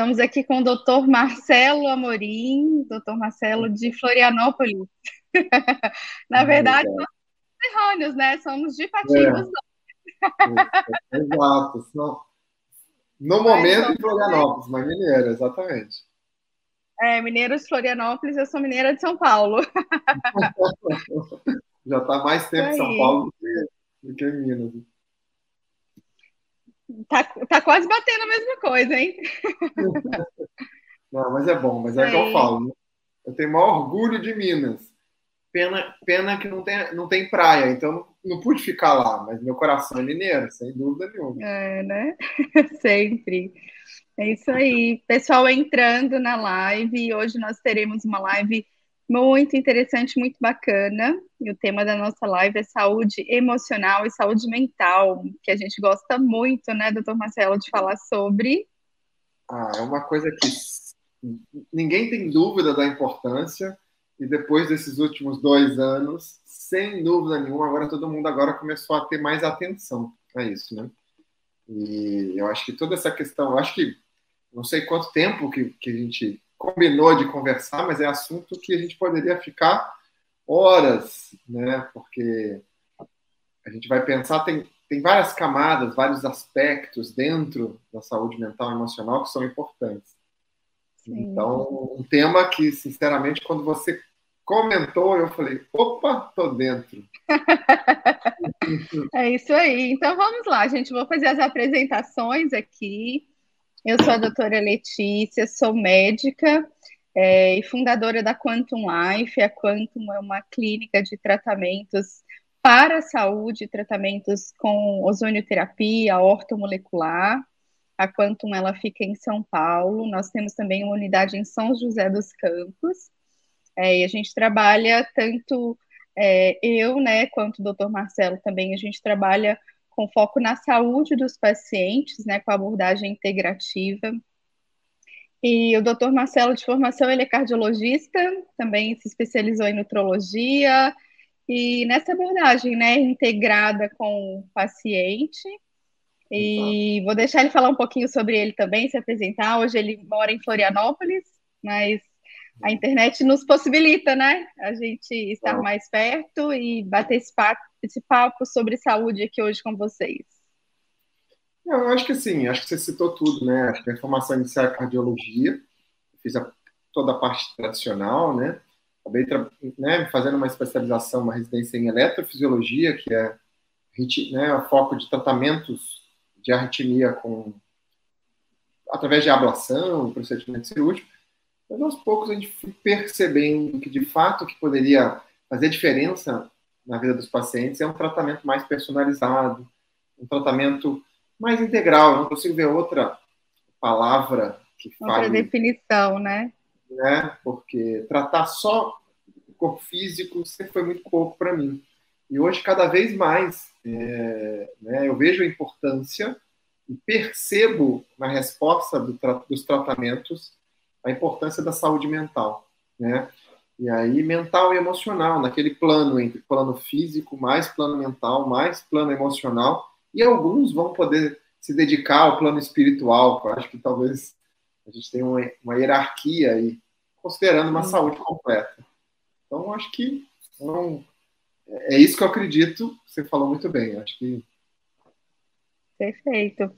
Estamos aqui com o doutor Marcelo Amorim, doutor Marcelo de Florianópolis. Na verdade, somos errôneos, né? Somos de Patinhos. É. Exato. No momento em Florianópolis, mas mineira, exatamente. É, mineiros de Florianópolis, eu sou mineira de São Paulo. Já está mais tempo em São Paulo do que, do que em Minas. Tá, tá quase batendo a mesma coisa, hein? Não, mas é bom, mas é o que eu falo. Né? Eu tenho maior orgulho de Minas. Pena, pena que não tem, não tem praia, então não, não pude ficar lá, mas meu coração é mineiro, sem dúvida nenhuma. É, né? Sempre. É isso aí. Pessoal entrando na live, hoje nós teremos uma live muito interessante, muito bacana. E o tema da nossa live é saúde emocional e saúde mental, que a gente gosta muito, né, doutor Marcelo, de falar sobre. Ah, é uma coisa que ninguém tem dúvida da importância, e depois desses últimos dois anos, sem dúvida nenhuma, agora todo mundo agora começou a ter mais atenção a isso, né? E eu acho que toda essa questão, eu acho que não sei quanto tempo que, que a gente combinou de conversar, mas é assunto que a gente poderia ficar horas, né? Porque a gente vai pensar, tem, tem várias camadas, vários aspectos dentro da saúde mental e emocional que são importantes. Sim. Então, um tema que, sinceramente, quando você comentou, eu falei, opa, tô dentro. é isso aí. Então vamos lá, gente. Vou fazer as apresentações aqui. Eu sou a doutora Letícia, sou médica é, e fundadora da Quantum Life. A Quantum é uma clínica de tratamentos para a saúde, tratamentos com ozonioterapia, ortomolecular. A Quantum ela fica em São Paulo. Nós temos também uma unidade em São José dos Campos. É, e a gente trabalha tanto é, eu, né, quanto o doutor Marcelo também, a gente trabalha com foco na saúde dos pacientes, né, com abordagem integrativa. E o doutor Marcelo, de formação, ele é cardiologista, também se especializou em nutrologia, e nessa abordagem, né, integrada com o paciente. E Exato. vou deixar ele falar um pouquinho sobre ele também, se apresentar. Hoje ele mora em Florianópolis, mas a internet nos possibilita, né, a gente estar mais perto e bater esse papo esse papo sobre saúde aqui hoje com vocês? Eu acho que sim, acho que você citou tudo, né? Acho que a formação inicial é cardiologia, fiz a, toda a parte tradicional, né? Acabei né, fazendo uma especialização, uma residência em eletrofisiologia, que é né, o foco de tratamentos de arritmia com através de ablação, procedimento cirúrgico. Mas aos poucos a gente foi percebendo que de fato que poderia fazer diferença na vida dos pacientes é um tratamento mais personalizado, um tratamento mais integral. Eu não consigo ver outra palavra que fale. Outra definição, né? né? Porque tratar só o corpo físico sempre foi muito pouco para mim. E hoje, cada vez mais, é, né, eu vejo a importância e percebo na resposta do tra dos tratamentos a importância da saúde mental. Né? E aí, mental e emocional, naquele plano entre plano físico, mais plano mental, mais plano emocional. E alguns vão poder se dedicar ao plano espiritual, que eu acho que talvez a gente tenha uma, uma hierarquia aí, considerando uma saúde completa. Então, acho que não, é isso que eu acredito. Você falou muito bem. Acho que. Perfeito.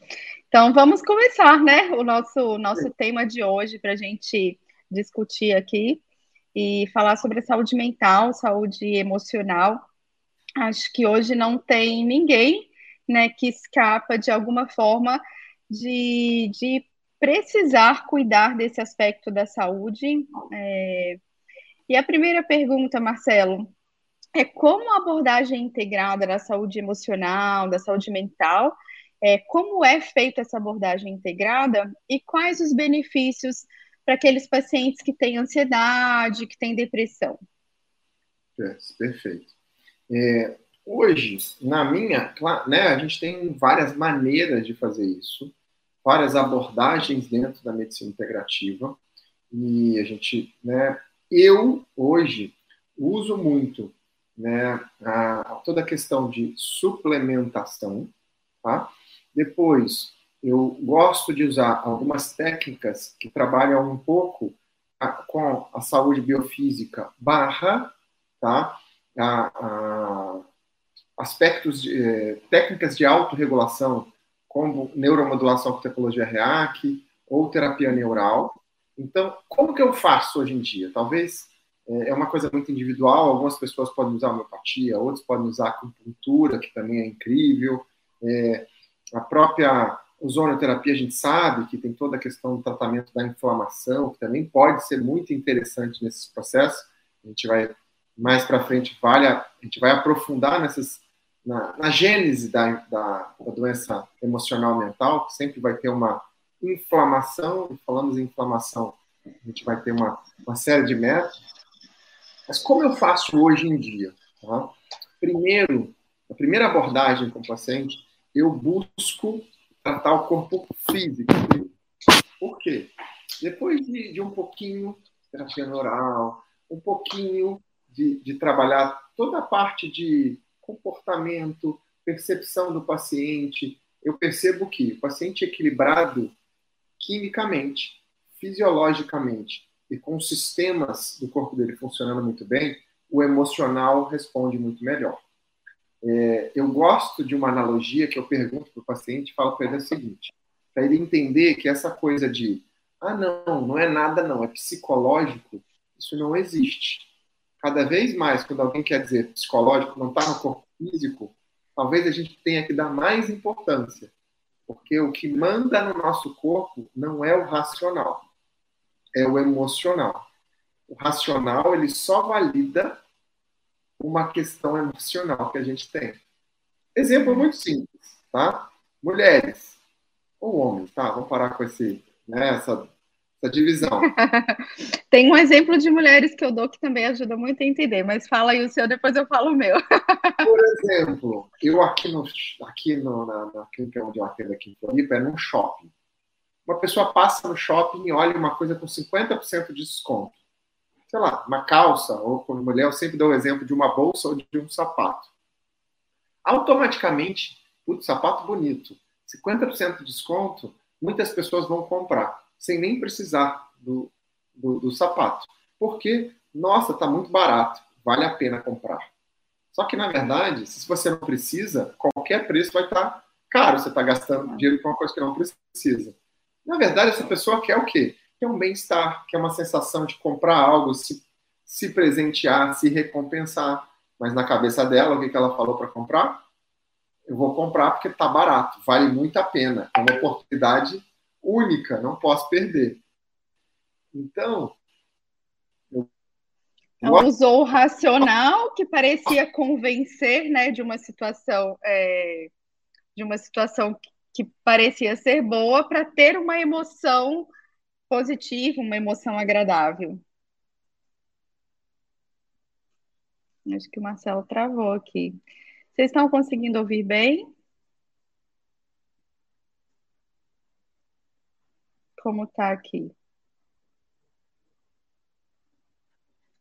Então, vamos começar, né? O nosso, nosso tema de hoje para a gente discutir aqui e falar sobre saúde mental, saúde emocional. Acho que hoje não tem ninguém né, que escapa de alguma forma de, de precisar cuidar desse aspecto da saúde. É... E a primeira pergunta, Marcelo, é como a abordagem integrada da saúde emocional, da saúde mental, é, como é feita essa abordagem integrada e quais os benefícios para aqueles pacientes que têm ansiedade, que têm depressão. É, perfeito. É, hoje, na minha, né, a gente tem várias maneiras de fazer isso, várias abordagens dentro da medicina integrativa, e a gente, né, eu hoje uso muito, né, a, toda a questão de suplementação, tá? Depois, eu gosto de usar algumas técnicas que trabalham um pouco a, com a saúde biofísica barra, tá? A, a, aspectos de eh, técnicas de autorregulação, como neuromodulação com tecnologia REAC ou terapia neural. Então, como que eu faço hoje em dia? Talvez eh, é uma coisa muito individual, algumas pessoas podem usar homeopatia, outras podem usar acupuntura, que também é incrível. É, a própria Ozonioterapia, a gente sabe que tem toda a questão do tratamento da inflamação, que também pode ser muito interessante nesses processos. A gente vai, mais para frente, vale a, a, gente vai aprofundar nessas, na, na gênese da, da, da, doença emocional mental, que sempre vai ter uma inflamação, falamos em inflamação, a gente vai ter uma, uma série de métodos. Mas como eu faço hoje em dia? Tá? Primeiro, a primeira abordagem com o paciente, eu busco tratar o corpo físico Por quê? Depois de, de um pouquinho de terapia neural, um pouquinho de, de trabalhar toda a parte de comportamento, percepção do paciente, eu percebo que o paciente equilibrado quimicamente, fisiologicamente e com os sistemas do corpo dele funcionando muito bem, o emocional responde muito melhor. É, eu gosto de uma analogia que eu pergunto para o paciente falo para ele o seguinte, para ele entender que essa coisa de ah, não, não é nada não, é psicológico, isso não existe. Cada vez mais, quando alguém quer dizer psicológico, não está no corpo físico, talvez a gente tenha que dar mais importância, porque o que manda no nosso corpo não é o racional, é o emocional. O racional, ele só valida uma questão emocional que a gente tem. Exemplo muito simples, tá? Mulheres ou homens, tá? Vamos parar com esse, né, essa, essa divisão. Tem um exemplo de mulheres que eu dou que também ajuda muito a entender, mas fala aí o seu, depois eu falo o meu. Por exemplo, eu aqui no, aqui no, na, na clínica onde eu atendo aqui em Floripa, é num shopping. Uma pessoa passa no shopping e olha uma coisa com 50% de desconto sei lá, uma calça, ou como mulher, eu sempre dou o exemplo de uma bolsa ou de um sapato. Automaticamente, putz, sapato bonito, 50% de desconto, muitas pessoas vão comprar, sem nem precisar do, do, do sapato. Porque, nossa, está muito barato, vale a pena comprar. Só que, na verdade, se você não precisa, qualquer preço vai estar tá caro. Você está gastando dinheiro com uma coisa que não precisa. Na verdade, essa pessoa quer o quê? Que é um bem-estar, que é uma sensação de comprar algo, se, se presentear, se recompensar. Mas na cabeça dela, o que, que ela falou para comprar? Eu vou comprar porque está barato, vale muito a pena. É uma oportunidade única, não posso perder. Então. Eu... Ela usou o racional que parecia convencer né, de uma situação. É, de uma situação que parecia ser boa para ter uma emoção positivo, uma emoção agradável. Acho que o Marcelo travou aqui. Vocês estão conseguindo ouvir bem? Como está aqui?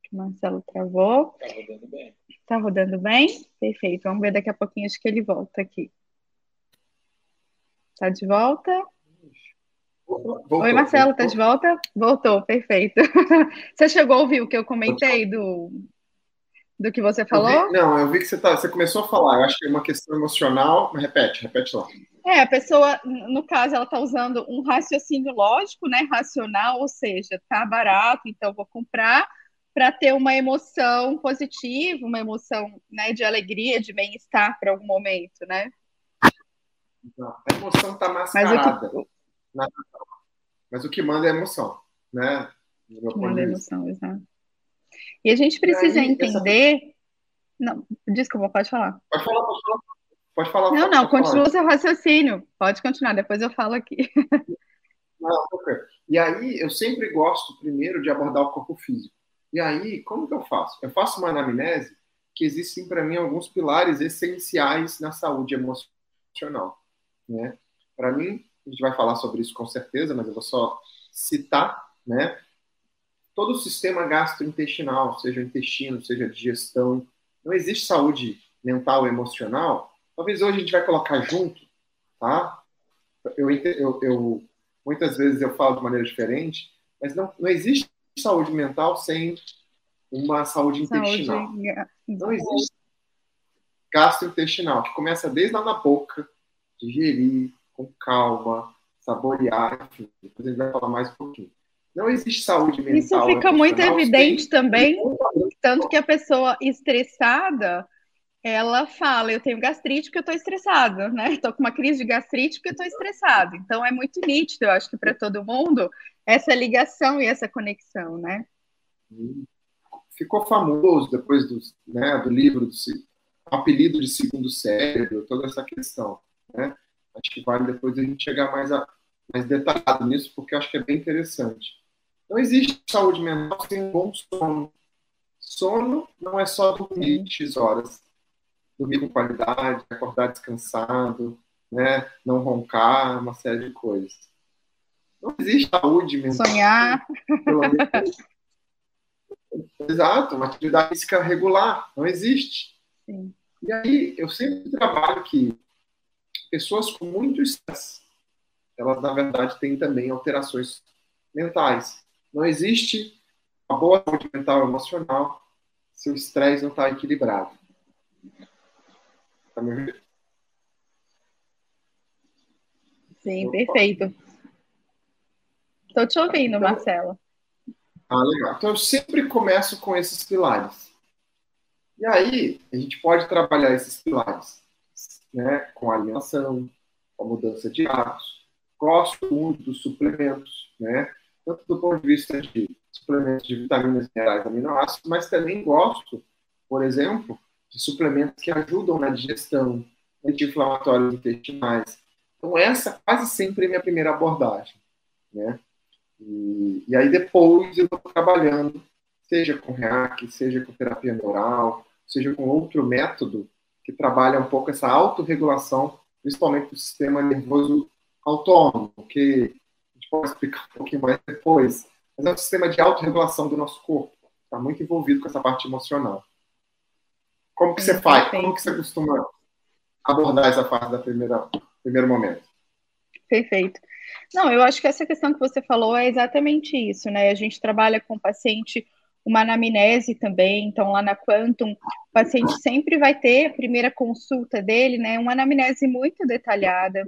O Marcelo travou. Está rodando bem. Está rodando bem? Perfeito. Vamos ver daqui a pouquinho, acho que ele volta aqui. Está de volta? Voltou, Oi, Marcelo, tá de volta? Voltou, perfeito. Você chegou a ouvir o que eu comentei do, do que você falou? Eu vi, não, eu vi que você, tá, você começou a falar. Eu acho que é uma questão emocional. Mas repete, repete lá. É, a pessoa, no caso, ela está usando um raciocínio lógico, né? Racional, ou seja, tá barato, então vou comprar para ter uma emoção positiva, uma emoção né, de alegria, de bem-estar para algum momento, né? Não, a emoção está mascarada. Mas o que, mas o que manda é a emoção, né? O que manda é emoção, exato. E a gente precisa aí, entender. Essa... Não, desculpa, pode falar. Pode falar, pode falar. Pode falar. Não, não, continua o seu raciocínio. Pode continuar, depois eu falo aqui. Não, okay. E aí, eu sempre gosto primeiro de abordar o corpo físico. E aí, como que eu faço? Eu faço uma anamnese que existem para mim alguns pilares essenciais na saúde emocional. Né? Para mim, a gente vai falar sobre isso com certeza, mas eu vou só citar, né? Todo o sistema gastrointestinal, seja o intestino, seja a digestão, não existe saúde mental e emocional. Talvez hoje a gente vai colocar junto, tá? eu, eu, eu, muitas vezes eu falo de maneira diferente, mas não, não existe saúde mental sem uma saúde intestinal. Saúde... Não existe gastrointestinal, que começa desde lá na boca, digerir com calma, saborear, enfim, depois a gente vai falar mais um pouquinho. Não existe saúde mental. Isso fica muito evidente também, tanto que a pessoa estressada, ela fala, eu tenho gastrite porque eu estou estressado, né? Estou com uma crise de gastrite porque eu estou estressado. Então é muito nítido, eu acho que para todo mundo, essa ligação e essa conexão, né? Ficou famoso depois do, né, do livro do apelido de segundo cérebro, toda essa questão, né? Acho que vale depois a gente chegar mais, a, mais detalhado nisso, porque acho que é bem interessante. Não existe saúde mental sem bom sono. Sono não é só dormir X horas. Dormir com qualidade, acordar descansado, né? não roncar, uma série de coisas. Não existe saúde mental. Sonhar. Exato, uma atividade física regular. Não existe. Sim. E aí, eu sempre trabalho que pessoas com muito estresse, elas, na verdade, têm também alterações mentais. Não existe uma boa saúde mental e emocional se o estresse não está equilibrado. Está me ouvindo? Sim, Opa. perfeito. Estou te ouvindo, então, Marcelo. Ah, legal. Então, eu sempre começo com esses pilares. E aí, a gente pode trabalhar esses pilares né, com a alimentação, com a mudança de hábitos. Gosto muito dos suplementos, né, tanto do ponto de vista de suplementos de vitaminas, minerais, aminoácidos, mas também gosto, por exemplo, de suplementos que ajudam na digestão, anti-inflamatórios intestinais. Então, essa quase sempre é minha primeira abordagem. Né? E, e aí, depois, eu vou trabalhando, seja com REAC, seja com terapia neural, seja com outro método que trabalha um pouco essa autorregulação, principalmente do sistema nervoso autônomo, que a gente pode explicar um pouquinho mais depois, mas é um sistema de autorregulação do nosso corpo, está muito envolvido com essa parte emocional. Como que você faz? Como que você costuma abordar essa parte da primeira primeiro momento? Perfeito. Não, eu acho que essa questão que você falou é exatamente isso, né? A gente trabalha com o paciente uma anamnese também, então lá na Quantum, o paciente sempre vai ter a primeira consulta dele, né, uma anamnese muito detalhada,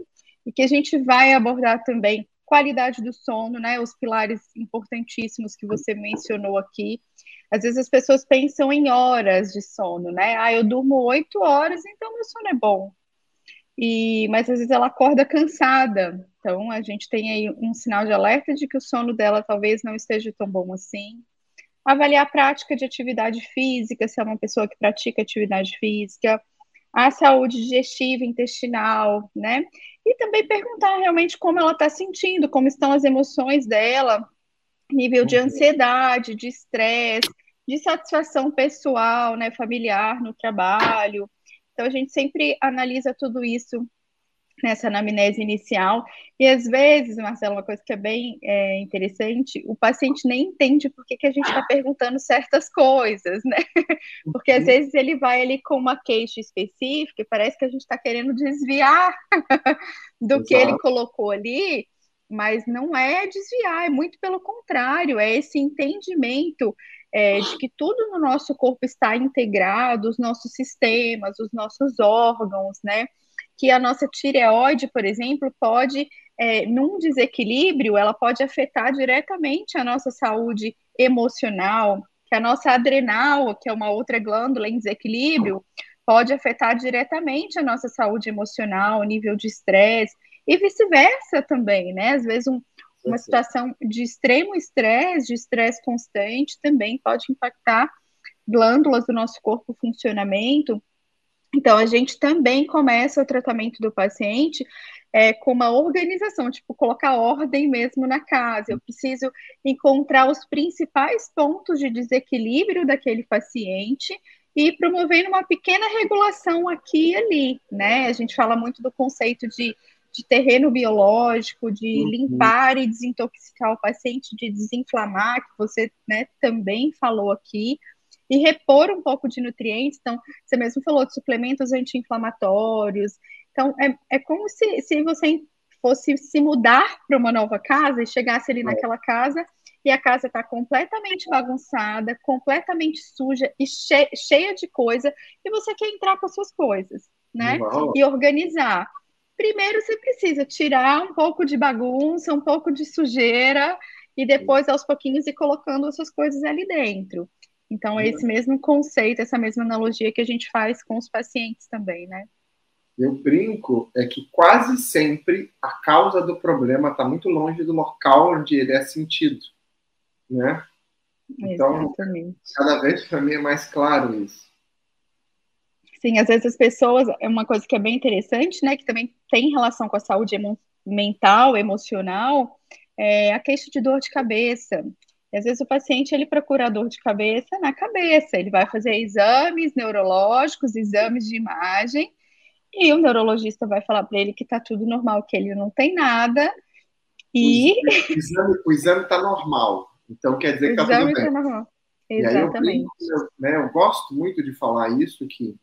e que a gente vai abordar também qualidade do sono, né, os pilares importantíssimos que você mencionou aqui. Às vezes as pessoas pensam em horas de sono, né, ah, eu durmo oito horas, então meu sono é bom. E, mas às vezes ela acorda cansada, então a gente tem aí um sinal de alerta de que o sono dela talvez não esteja tão bom assim avaliar a prática de atividade física, se é uma pessoa que pratica atividade física, a saúde digestiva, intestinal, né? E também perguntar realmente como ela está sentindo, como estão as emoções dela, nível de uhum. ansiedade, de estresse, de satisfação pessoal, né, familiar no trabalho. Então a gente sempre analisa tudo isso nessa anamnese inicial. E às vezes, Marcelo, uma coisa que é bem é, interessante, o paciente nem entende por que, que a gente está perguntando certas coisas, né? Porque às uhum. vezes ele vai ali com uma queixa específica e parece que a gente está querendo desviar do Exato. que ele colocou ali, mas não é desviar, é muito pelo contrário, é esse entendimento. É, de que tudo no nosso corpo está integrado, os nossos sistemas, os nossos órgãos, né? Que a nossa tireoide, por exemplo, pode, é, num desequilíbrio, ela pode afetar diretamente a nossa saúde emocional, que a nossa adrenal, que é uma outra glândula em desequilíbrio, pode afetar diretamente a nossa saúde emocional, o nível de estresse, e vice-versa também, né? Às vezes um, uma situação de extremo estresse, de estresse constante, também pode impactar glândulas do nosso corpo, funcionamento, então, a gente também começa o tratamento do paciente é, com uma organização, tipo, colocar ordem mesmo na casa. Eu preciso encontrar os principais pontos de desequilíbrio daquele paciente e promovendo uma pequena regulação aqui e ali, né? A gente fala muito do conceito de, de terreno biológico, de uhum. limpar e desintoxicar o paciente, de desinflamar, que você né, também falou aqui e repor um pouco de nutrientes. Então, você mesmo falou de suplementos anti-inflamatórios. Então, é, é como se, se você fosse se mudar para uma nova casa e chegasse ali é. naquela casa e a casa está completamente bagunçada, completamente suja e che cheia de coisa, e você quer entrar com as suas coisas, né? Uau. E organizar. Primeiro você precisa tirar um pouco de bagunça, um pouco de sujeira, e depois, aos pouquinhos, ir colocando as suas coisas ali dentro. Então, é esse mesmo conceito, essa mesma analogia que a gente faz com os pacientes também, né? Eu brinco é que quase sempre a causa do problema está muito longe do local onde ele é sentido, né? Então, Exatamente. cada vez para mim é mais claro isso. Sim, às vezes as pessoas, é uma coisa que é bem interessante, né, que também tem relação com a saúde emo mental, emocional, é a queixa de dor de cabeça. E às vezes o paciente ele procura dor de cabeça na cabeça, ele vai fazer exames neurológicos, exames de imagem, e o neurologista vai falar para ele que está tudo normal, que ele não tem nada. E o exame está normal, então quer dizer que está tudo bem. Tá normal. Exatamente. Eu, né, eu gosto muito de falar isso que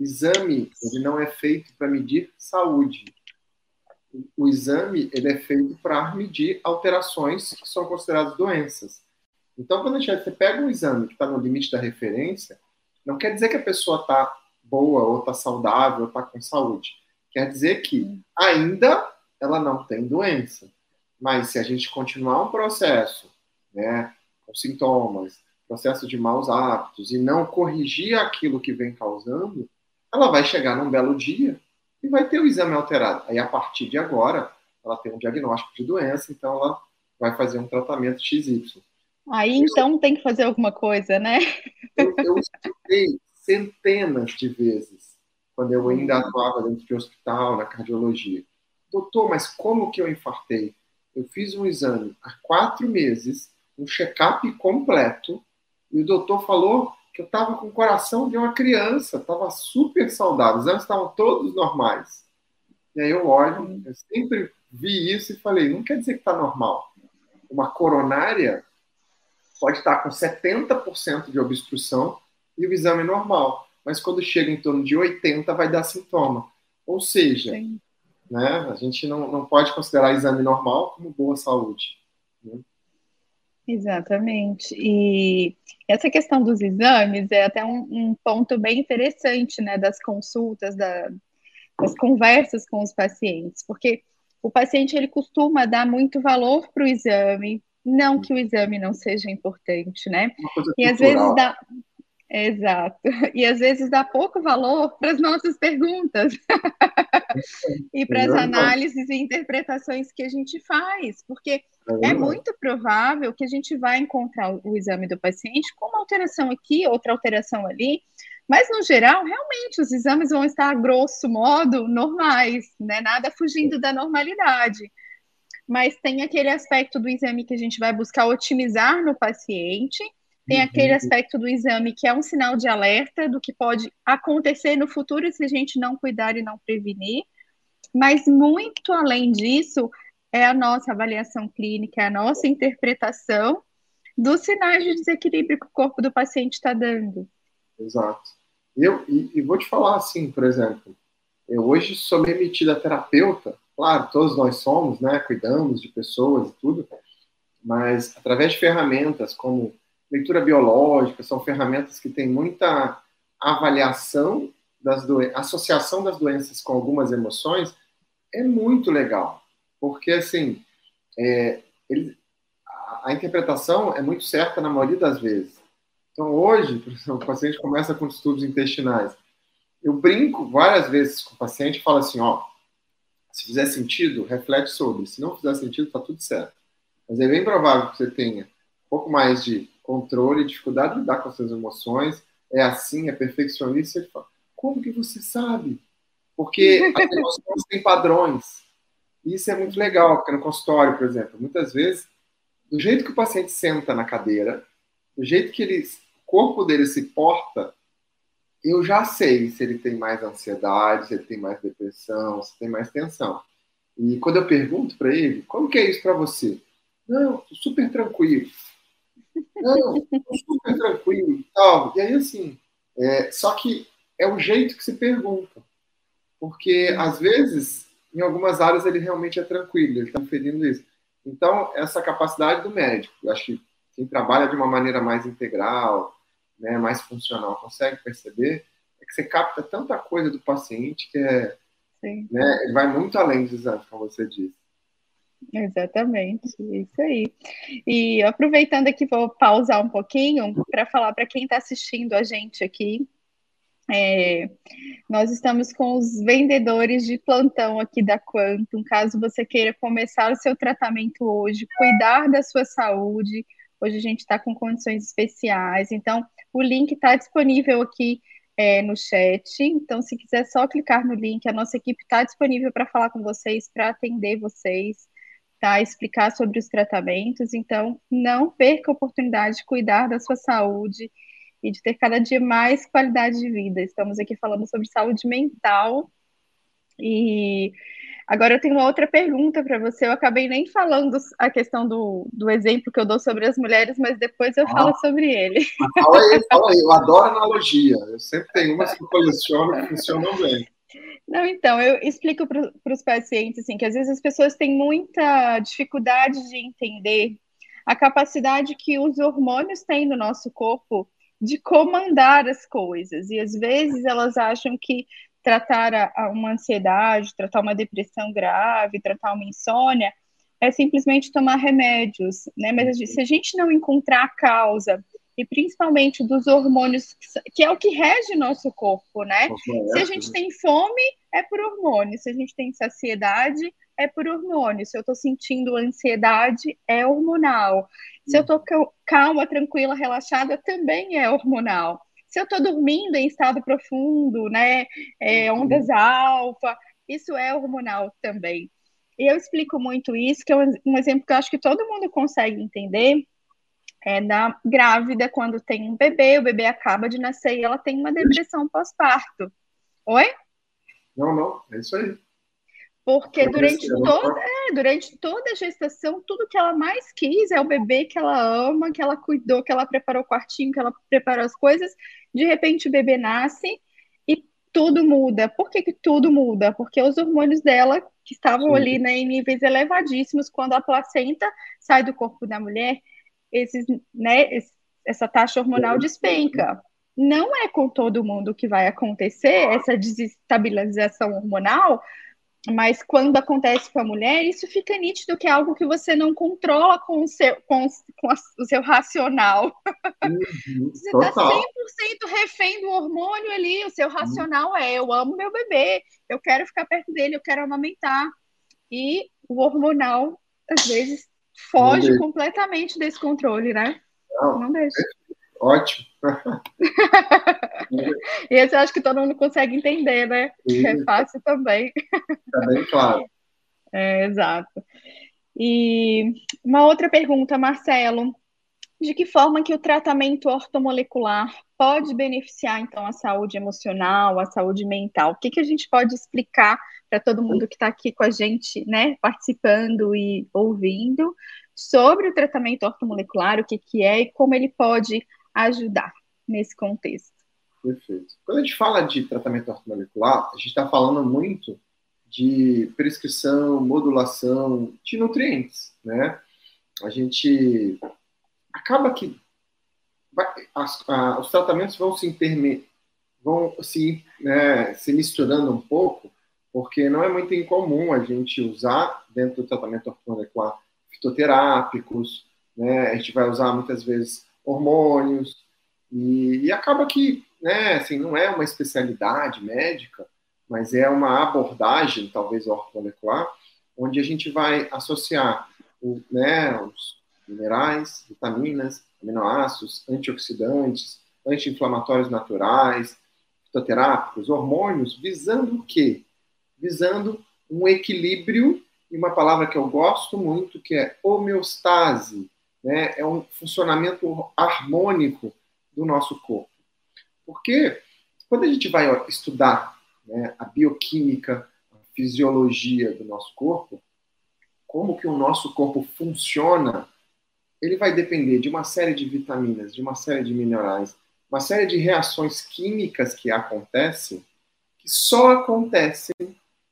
exame ele não é feito para medir saúde. O exame ele é feito para medir alterações que são consideradas doenças. Então, quando a gente você pega um exame que está no limite da referência, não quer dizer que a pessoa está boa, ou está saudável, ou está com saúde. Quer dizer que ainda ela não tem doença. Mas se a gente continuar um processo, né, com sintomas, processo de maus hábitos, e não corrigir aquilo que vem causando, ela vai chegar num belo dia e vai ter o exame alterado. Aí, a partir de agora, ela tem um diagnóstico de doença, então ela vai fazer um tratamento XY. Aí, então, tem que fazer alguma coisa, né? Eu, eu estudei centenas de vezes, quando eu ainda atuava dentro de hospital, na cardiologia. Doutor, mas como que eu infartei? Eu fiz um exame há quatro meses, um check-up completo, e o doutor falou que eu estava com o coração de uma criança, estava super saudável, os exames estavam todos normais. E aí eu olho, uhum. eu sempre vi isso e falei, não quer dizer que está normal. Uma coronária pode estar com 70% de obstrução e o exame é normal. Mas quando chega em torno de 80, vai dar sintoma. Ou seja, né, a gente não, não pode considerar exame normal como boa saúde. Exatamente. E essa questão dos exames é até um, um ponto bem interessante, né, das consultas, da, das conversas com os pacientes, porque o paciente ele costuma dar muito valor para o exame, não que o exame não seja importante, né? E às vezes dá, Exato. E às vezes dá pouco valor para as nossas perguntas e para as análises e interpretações que a gente faz, porque é, é muito provável que a gente vai encontrar o exame do paciente com uma alteração aqui, outra alteração ali, mas no geral, realmente os exames vão estar, grosso modo, normais, né? Nada fugindo da normalidade. Mas tem aquele aspecto do exame que a gente vai buscar otimizar no paciente tem uhum. aquele aspecto do exame que é um sinal de alerta do que pode acontecer no futuro se a gente não cuidar e não prevenir. Mas muito além disso, é a nossa avaliação clínica, é a nossa interpretação dos sinais de desequilíbrio que o corpo do paciente está dando. Exato. Eu, e, e, vou te falar assim, por exemplo, eu hoje sou remetida a terapeuta, claro, todos nós somos, né, cuidamos de pessoas e tudo, mas através de ferramentas como leitura biológica, são ferramentas que têm muita avaliação das doenças, associação das doenças com algumas emoções, é muito legal, porque assim, é, ele, a, a, interpretação é muito certa na maioria das vezes. Então hoje, o paciente começa com distúrbios intestinais, eu brinco várias vezes com o paciente e falo assim, ó, se fizer sentido, reflete sobre. Se não fizer sentido, tá tudo certo. Mas é bem provável que você tenha um pouco mais de controle, dificuldade de lidar com as suas emoções, é assim, é perfeccionista. Ele fala, como que você sabe? Porque as emoções têm padrões. E isso é muito legal, porque no consultório, por exemplo, muitas vezes, do jeito que o paciente senta na cadeira, do jeito que ele, o corpo dele se porta, eu já sei se ele tem mais ansiedade, se ele tem mais depressão, se tem mais tensão. E quando eu pergunto para ele, como que é isso para você? Não, super tranquilo. Não, super tranquilo e tal. E aí, assim, é, só que é o jeito que se pergunta. Porque, às vezes, em algumas áreas ele realmente é tranquilo, ele está ferindo isso. Então, essa capacidade do médico, eu acho que quem trabalha de uma maneira mais integral, né, mais funcional, consegue perceber, é que você capta tanta coisa do paciente que é, né, ele vai muito além dos exames, como você disse. Exatamente, isso aí. E aproveitando aqui, vou pausar um pouquinho para falar para quem está assistindo a gente aqui. É, nós estamos com os vendedores de plantão aqui da Quantum. Caso você queira começar o seu tratamento hoje, cuidar da sua saúde, hoje a gente está com condições especiais. Então, o link está disponível aqui é, no chat. Então, se quiser só clicar no link, a nossa equipe está disponível para falar com vocês, para atender vocês tá? Explicar sobre os tratamentos. Então, não perca a oportunidade de cuidar da sua saúde e de ter cada dia mais qualidade de vida. Estamos aqui falando sobre saúde mental. E agora eu tenho uma outra pergunta para você. Eu acabei nem falando a questão do, do exemplo que eu dou sobre as mulheres, mas depois eu ah, falo sobre ele. Fala aí, fala aí. Eu adoro analogia. Eu sempre tenho umas que eu coleciono que funcionam bem. Não, então, eu explico para os pacientes assim, que às vezes as pessoas têm muita dificuldade de entender a capacidade que os hormônios têm no nosso corpo de comandar as coisas. E às vezes elas acham que tratar a, uma ansiedade, tratar uma depressão grave, tratar uma insônia, é simplesmente tomar remédios, né? Mas se a gente não encontrar a causa e principalmente dos hormônios, que é o que rege nosso corpo, né? Se a gente tem fome, é por hormônio. Se a gente tem saciedade, é por hormônio. Se eu estou sentindo ansiedade, é hormonal. Se eu estou calma, tranquila, relaxada, também é hormonal. Se eu estou dormindo em estado profundo, né? É, ondas alfa, isso é hormonal também. E eu explico muito isso, que é um exemplo que eu acho que todo mundo consegue entender, é da grávida quando tem um bebê, o bebê acaba de nascer e ela tem uma depressão pós-parto. Oi? Não, não, é isso aí. Porque durante toda, é, durante toda a gestação, tudo que ela mais quis é o bebê que ela ama, que ela cuidou, que ela preparou o quartinho, que ela preparou as coisas. De repente o bebê nasce e tudo muda. Por que, que tudo muda? Porque os hormônios dela, que estavam Sim. ali né, em níveis elevadíssimos, quando a placenta sai do corpo da mulher, esses, né, essa taxa hormonal despenca. Não é com todo mundo que vai acontecer essa desestabilização hormonal, mas quando acontece com a mulher, isso fica nítido que é algo que você não controla com o seu, com, com o seu racional. Uhum, você está 100% refém do hormônio ali, o seu racional uhum. é: eu amo meu bebê, eu quero ficar perto dele, eu quero amamentar. E o hormonal, às vezes, foge completamente desse controle, né? Não, não deixa. Ótimo. e esse eu acho que todo mundo consegue entender, né? Sim. É fácil também. Está bem claro. É, exato. E uma outra pergunta, Marcelo. De que forma que o tratamento ortomolecular pode beneficiar, então, a saúde emocional, a saúde mental? O que, que a gente pode explicar para todo mundo que está aqui com a gente, né, participando e ouvindo, sobre o tratamento ortomolecular, o que, que é e como ele pode ajudar nesse contexto? Perfeito. Quando a gente fala de tratamento ortomolecular, a gente está falando muito de prescrição, modulação de nutrientes, né? A gente acaba que vai, as, a, os tratamentos vão se interme, vão se, né, se misturando um pouco, porque não é muito incomum a gente usar dentro do tratamento ortomolecular fitoterápicos, né? A gente vai usar muitas vezes hormônios e, e acaba que, né? Assim, não é uma especialidade médica, mas é uma abordagem, talvez ortomolecular, onde a gente vai associar o, né, os minerais, vitaminas, aminoácidos, antioxidantes, anti-inflamatórios naturais, fitoterápicos, hormônios, visando o quê? Visando um equilíbrio e uma palavra que eu gosto muito, que é homeostase, né? é um funcionamento harmônico do nosso corpo. Porque quando a gente vai estudar né, a bioquímica, a fisiologia do nosso corpo, como que o nosso corpo funciona ele vai depender de uma série de vitaminas, de uma série de minerais, uma série de reações químicas que acontecem, que só acontecem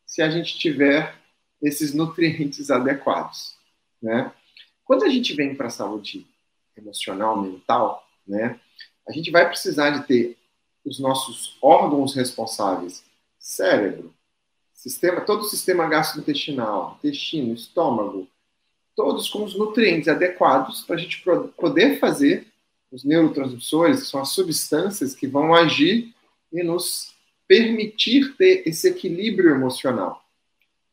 se a gente tiver esses nutrientes adequados, né? Quando a gente vem para a saúde emocional, mental, né, a gente vai precisar de ter os nossos órgãos responsáveis, cérebro, sistema, todo o sistema gastrointestinal, intestino, estômago, todos com os nutrientes adequados para a gente poder fazer os neurotransmissores, que são as substâncias que vão agir e nos permitir ter esse equilíbrio emocional.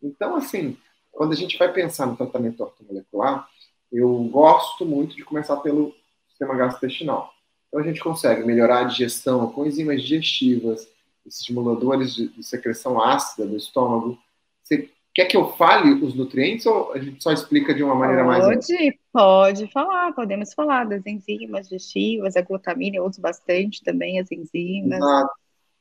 Então, assim, quando a gente vai pensar no tratamento ortomolecular, eu gosto muito de começar pelo sistema gastrointestinal. Então, a gente consegue melhorar a digestão com enzimas digestivas, estimuladores de, secreção ácida do estômago. Quer que eu fale os nutrientes ou a gente só explica de uma maneira pode, mais. Pode, pode falar, podemos falar das enzimas digestivas, a glutamina, eu uso bastante também as enzimas.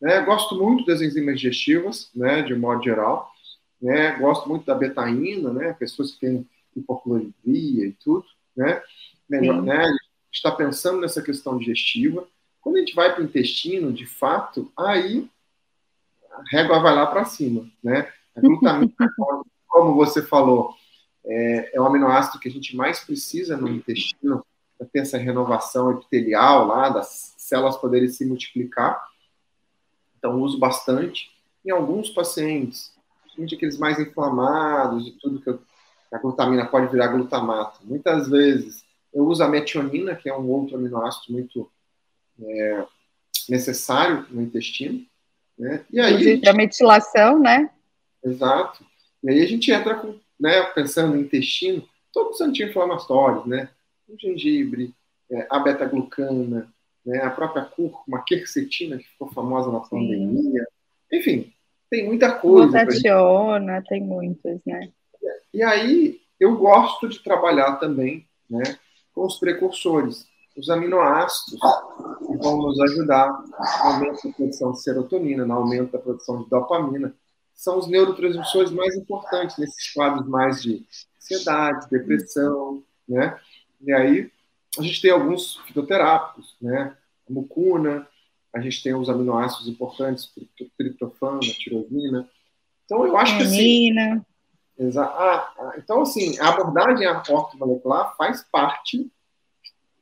Né, gosto muito das enzimas digestivas, né, de modo geral. Né, gosto muito da betaína, né, pessoas que têm hipocloridria e tudo. Né, melhor, né, a gente está pensando nessa questão digestiva. Quando a gente vai para o intestino, de fato, aí a régua vai lá para cima. Né? Glutamina, como você falou, é, é o aminoácido que a gente mais precisa no intestino para ter essa renovação epitelial lá, das células poderem se multiplicar. Então, uso bastante. Em alguns pacientes, principalmente aqueles mais inflamados e tudo que eu, a glutamina pode virar glutamato. Muitas vezes eu uso a metionina, que é um outro aminoácido muito é, necessário no intestino. Né? E aí, a metilação, né? Exato. E aí a gente entra com, né, pensando no intestino, todos os anti-inflamatórios, né? O gengibre, é, a beta-glucana, né, a própria cúrcuma, a quercetina, que ficou famosa na pandemia. Enfim, tem muita coisa. Glutationa, tem muitas, né? E aí eu gosto de trabalhar também né, com os precursores, os aminoácidos, que vão nos ajudar no aumento da produção de serotonina, no aumento da produção de dopamina. São os neurotransmissores mais importantes nesses quadros mais de ansiedade, depressão, né? E aí a gente tem alguns fitoterápicos, né? A mucuna, a gente tem os aminoácidos importantes, triptofano, tirosina. Então eu acho que assim, ah, ah, então, assim, a abordagem ortomolecular faz parte de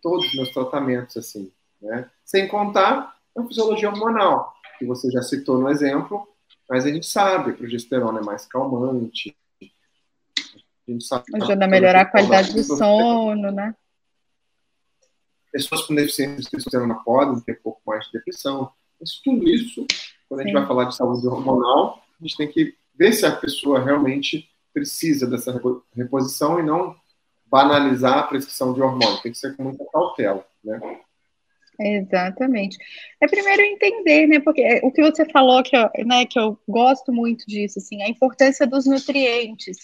todos os meus tratamentos, assim, né? Sem contar a fisiologia hormonal, que você já citou no exemplo, mas a gente sabe que a progesterona é mais calmante. A gente sabe Ajuda a melhorar a qualidade do sono, né? Pessoas com deficiência de testosterona podem ter um pouco mais de depressão. Mas tudo isso, quando a gente Sim. vai falar de saúde hormonal, a gente tem que ver se a pessoa realmente precisa dessa reposição e não banalizar a prescrição de hormônio. Tem que ser com muita cautela, né? Exatamente. É primeiro entender, né? Porque o que você falou que eu, né, que eu gosto muito disso, assim, a importância dos nutrientes.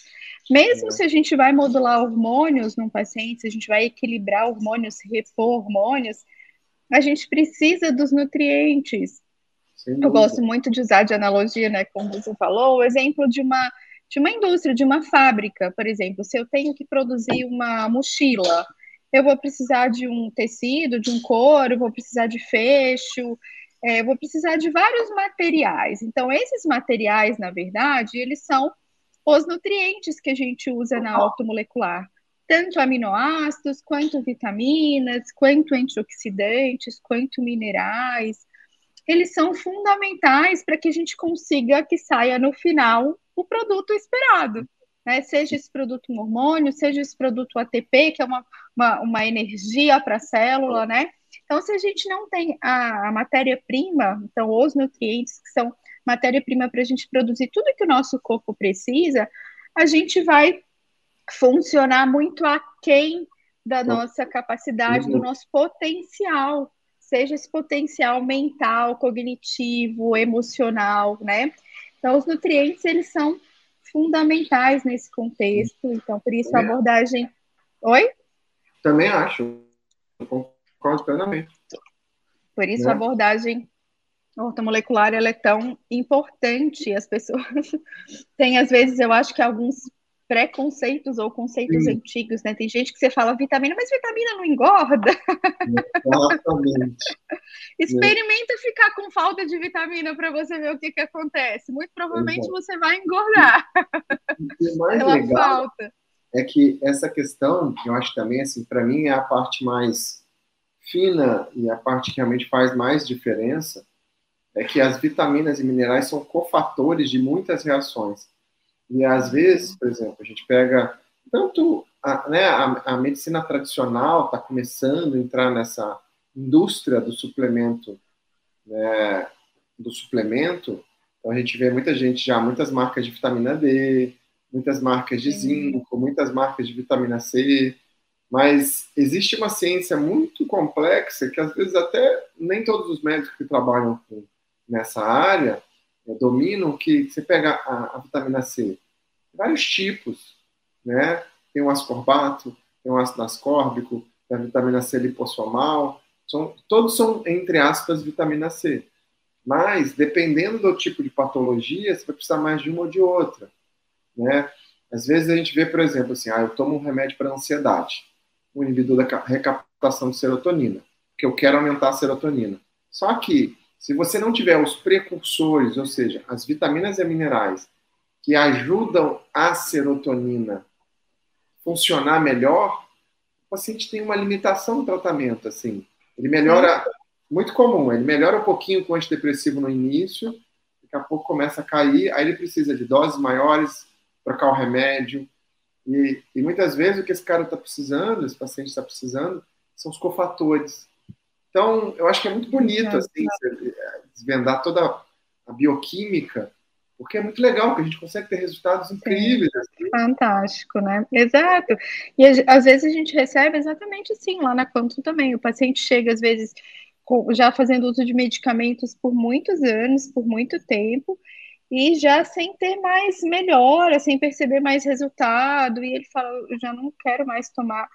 Mesmo é. se a gente vai modular hormônios num paciente, se a gente vai equilibrar hormônios, repor hormônios, a gente precisa dos nutrientes. Eu gosto muito de usar de analogia, né? Como você falou, o exemplo de uma de uma indústria, de uma fábrica, por exemplo, se eu tenho que produzir uma mochila, eu vou precisar de um tecido, de um couro, vou precisar de fecho, é, vou precisar de vários materiais. Então, esses materiais, na verdade, eles são os nutrientes que a gente usa na ortomolecular, tanto aminoácidos, quanto vitaminas, quanto antioxidantes, quanto minerais. Eles são fundamentais para que a gente consiga que saia no final o produto esperado. Né? Seja esse produto um hormônio, seja esse produto ATP, que é uma, uma, uma energia para a célula, né? Então, se a gente não tem a, a matéria-prima, então os nutrientes que são matéria-prima para a gente produzir tudo que o nosso corpo precisa, a gente vai funcionar muito aquém da nossa capacidade, do nosso potencial, seja esse potencial mental, cognitivo, emocional, né? Então, os nutrientes, eles são fundamentais nesse contexto. Então, por isso a abordagem... Oi? Também acho. concordo plenamente. Por isso a né? abordagem ortomolecular ela é tão importante. As pessoas têm, às vezes, eu acho que alguns preconceitos ou conceitos Sim. antigos, né? Tem gente que você fala vitamina, mas vitamina não engorda. Exatamente. Experimenta ficar com falta de vitamina para você ver o que, que acontece. Muito provavelmente Exato. você vai engordar. Mais pela legal falta. É que essa questão, eu acho também, assim, para mim é a parte mais fina e a parte que realmente faz mais diferença, é que as vitaminas e minerais são cofatores de muitas reações. E às vezes, por exemplo, a gente pega tanto a, né, a, a medicina tradicional está começando a entrar nessa indústria do suplemento, né, do suplemento. Então a gente vê muita gente já, muitas marcas de vitamina D, muitas marcas de zinco, muitas marcas de vitamina C, mas existe uma ciência muito complexa que às vezes até nem todos os médicos que trabalham nessa área é, dominam que você pega a, a vitamina C, vários tipos, né? Tem o ascorbato, tem o ácido ascórbico, tem a vitamina C lipossomal, são, todos são, entre aspas, vitamina C. Mas, dependendo do tipo de patologia, você vai precisar mais de uma ou de outra, né? Às vezes a gente vê, por exemplo, assim, ah, eu tomo um remédio para ansiedade, um inibidor da recaptação de serotonina, porque eu quero aumentar a serotonina. Só que, se você não tiver os precursores, ou seja, as vitaminas e minerais que ajudam a serotonina funcionar melhor, o paciente tem uma limitação no tratamento, assim. Ele melhora, muito comum, ele melhora um pouquinho com antidepressivo no início, daqui a pouco começa a cair, aí ele precisa de doses maiores, trocar o remédio, e, e muitas vezes o que esse cara está precisando, esse paciente está precisando, são os cofatores. Então, eu acho que é muito bonito, assim, desvendar toda a bioquímica porque é muito legal, que a gente consegue ter resultados incríveis. Assim. Fantástico, né? Exato. E às vezes a gente recebe exatamente assim, lá na Quantum também. O paciente chega, às vezes, já fazendo uso de medicamentos por muitos anos, por muito tempo, e já sem ter mais melhora, sem perceber mais resultado, e ele fala, eu já não quero mais tomar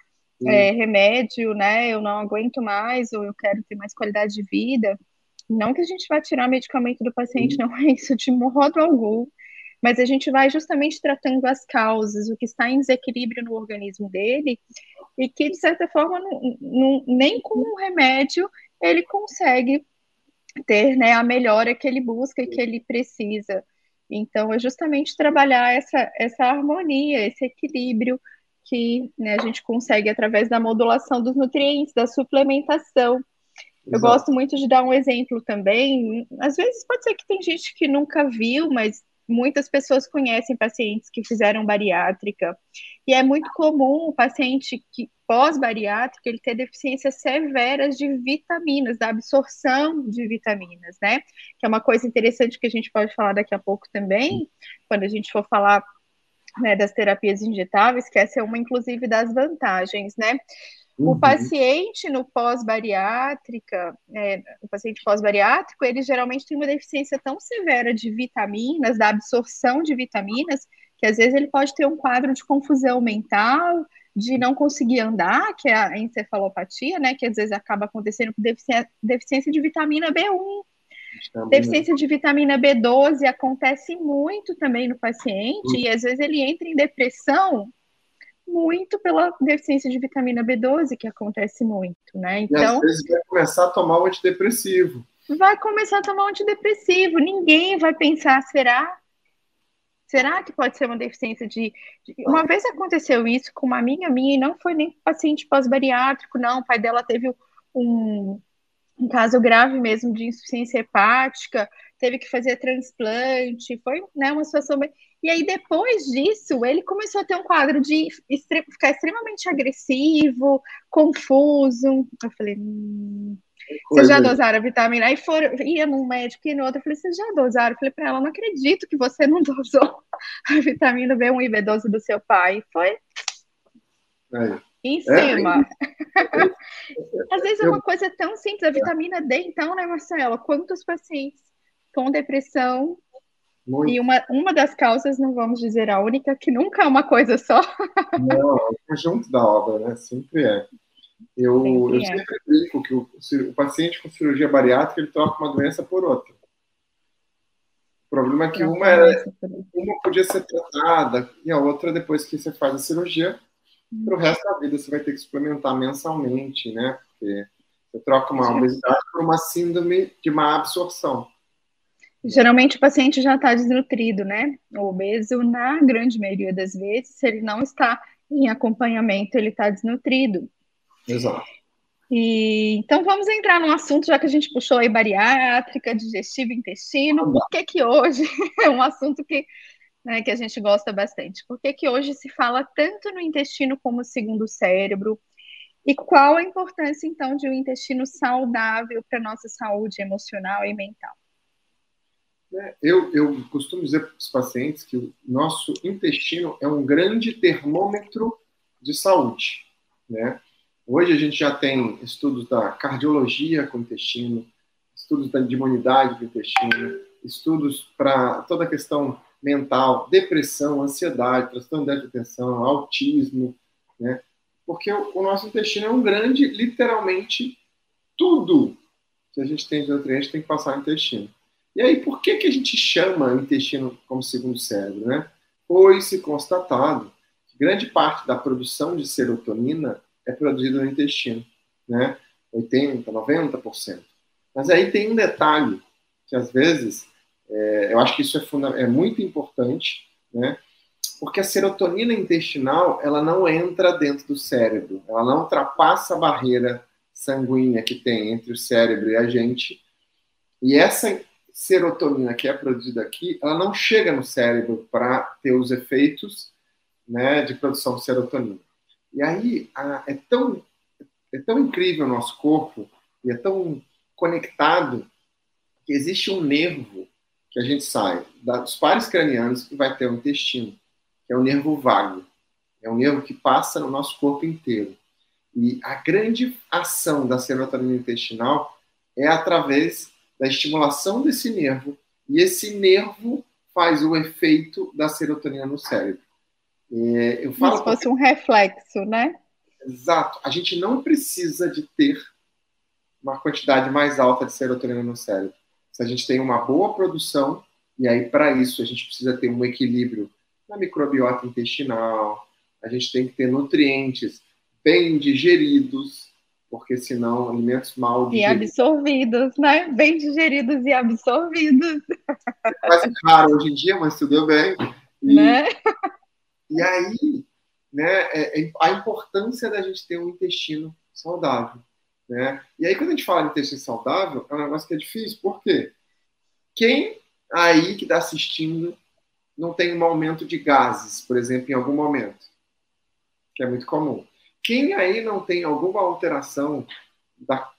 é, remédio, né? Eu não aguento mais, ou eu quero ter mais qualidade de vida. Não que a gente vai tirar medicamento do paciente, não é isso de modo algum, mas a gente vai justamente tratando as causas, o que está em desequilíbrio no organismo dele, e que, de certa forma, não, não, nem com um remédio ele consegue ter né, a melhora que ele busca e que ele precisa. Então, é justamente trabalhar essa, essa harmonia, esse equilíbrio que né, a gente consegue através da modulação dos nutrientes, da suplementação. Eu gosto muito de dar um exemplo também. Às vezes pode ser que tem gente que nunca viu, mas muitas pessoas conhecem pacientes que fizeram bariátrica. E é muito comum o paciente que pós-bariátrica ele ter deficiências severas de vitaminas, da absorção de vitaminas, né? Que é uma coisa interessante que a gente pode falar daqui a pouco também, quando a gente for falar né, das terapias injetáveis, que essa é uma, inclusive, das vantagens, né? Uhum. O paciente no pós-bariátrica, é, o paciente pós-bariátrico, ele geralmente tem uma deficiência tão severa de vitaminas, da absorção de vitaminas, que às vezes ele pode ter um quadro de confusão mental, de não conseguir andar, que é a encefalopatia, né, que às vezes acaba acontecendo com deficiência, deficiência de vitamina B1. Deficiência de vitamina B12 acontece muito também no paciente, uhum. e às vezes ele entra em depressão muito pela deficiência de vitamina B12, que acontece muito, né? Então, e às então vezes vai começar a tomar um antidepressivo. Vai começar a tomar um antidepressivo. Ninguém vai pensar, será? Será que pode ser uma deficiência de. Uma vez aconteceu isso com uma amiga minha, e não foi nem paciente pós-bariátrico, não. O pai dela teve um, um caso grave mesmo de insuficiência hepática, teve que fazer transplante, foi né, uma situação bem. E aí, depois disso, ele começou a ter um quadro de ficar extremamente agressivo, confuso. Eu falei, hum, vocês já dosaram a vitamina? Aí foram, ia num médico e no outro, eu falei, vocês já dosaram? Eu falei para ela, não acredito que você não dosou a vitamina B1 e B12 do seu pai. Foi Aí. em cima. É. Às vezes é uma coisa tão simples, a vitamina D, então, né, Marcela? Quantos pacientes com depressão muito. E uma, uma das causas, não vamos dizer a única, que nunca é uma coisa só. Não, é o conjunto da obra, né? Sempre é. Eu sempre, eu é. sempre brinco que o, o, paciente com cirurgia bariátrica ele troca uma doença por outra. O problema é que uma, era, uma podia ser tratada e a outra, depois que você faz a cirurgia, para o resto da vida você vai ter que suplementar mensalmente, né? Porque Você troca uma obesidade por uma síndrome de má absorção. Geralmente o paciente já está desnutrido, né? O obeso, na grande maioria das vezes, se ele não está em acompanhamento, ele está desnutrido. Exato. E, então vamos entrar num assunto, já que a gente puxou aí bariátrica, digestivo, intestino, por que que hoje é um assunto que, né, que a gente gosta bastante? Por que que hoje se fala tanto no intestino como segundo cérebro? E qual a importância, então, de um intestino saudável para a nossa saúde emocional e mental? Eu, eu costumo dizer para os pacientes que o nosso intestino é um grande termômetro de saúde, né? Hoje a gente já tem estudos da cardiologia com o intestino, estudos da imunidade do intestino, estudos para toda a questão mental, depressão, ansiedade, transtorno de atenção, autismo, né? Porque o, o, nosso intestino é um grande, literalmente, tudo que a gente tem de nutrientes tem que passar no intestino. E aí, por que, que a gente chama o intestino como segundo cérebro, né? Foi-se constatado que grande parte da produção de serotonina é produzido no intestino, né? 80, 90%. Mas aí tem um detalhe que às vezes é, eu acho que isso é, é muito importante, né? Porque a serotonina intestinal ela não entra dentro do cérebro, ela não ultrapassa a barreira sanguínea que tem entre o cérebro e a gente. E essa serotonina que é produzida aqui, ela não chega no cérebro para ter os efeitos né, de produção de serotonina. E aí a, é, tão, é tão incrível o nosso corpo e é tão conectado que existe um nervo que a gente sai dos pares cranianos que vai ter o intestino, que é o nervo vago. É um nervo que passa no nosso corpo inteiro. E a grande ação da serotonina intestinal é através da estimulação desse nervo, e esse nervo faz o efeito da serotonina no cérebro. É, eu falo Como se fosse porque... um reflexo, né? Exato. A gente não precisa de ter uma quantidade mais alta de serotonina no cérebro. Se a gente tem uma boa produção, e aí para isso a gente precisa ter um equilíbrio na microbiota intestinal, a gente tem que ter nutrientes bem digeridos, porque senão alimentos mal digeridos. E absorvidos, né? Bem digeridos e absorvidos. É quase raro hoje em dia, mas tudo bem. E, né? E aí, né, é, é, a importância da gente ter um intestino saudável. Né? E aí, quando a gente fala de intestino saudável, é um negócio que é difícil. Por quê? Quem aí que está assistindo não tem um aumento de gases, por exemplo, em algum momento? Que é muito comum. Quem aí não tem alguma alteração da,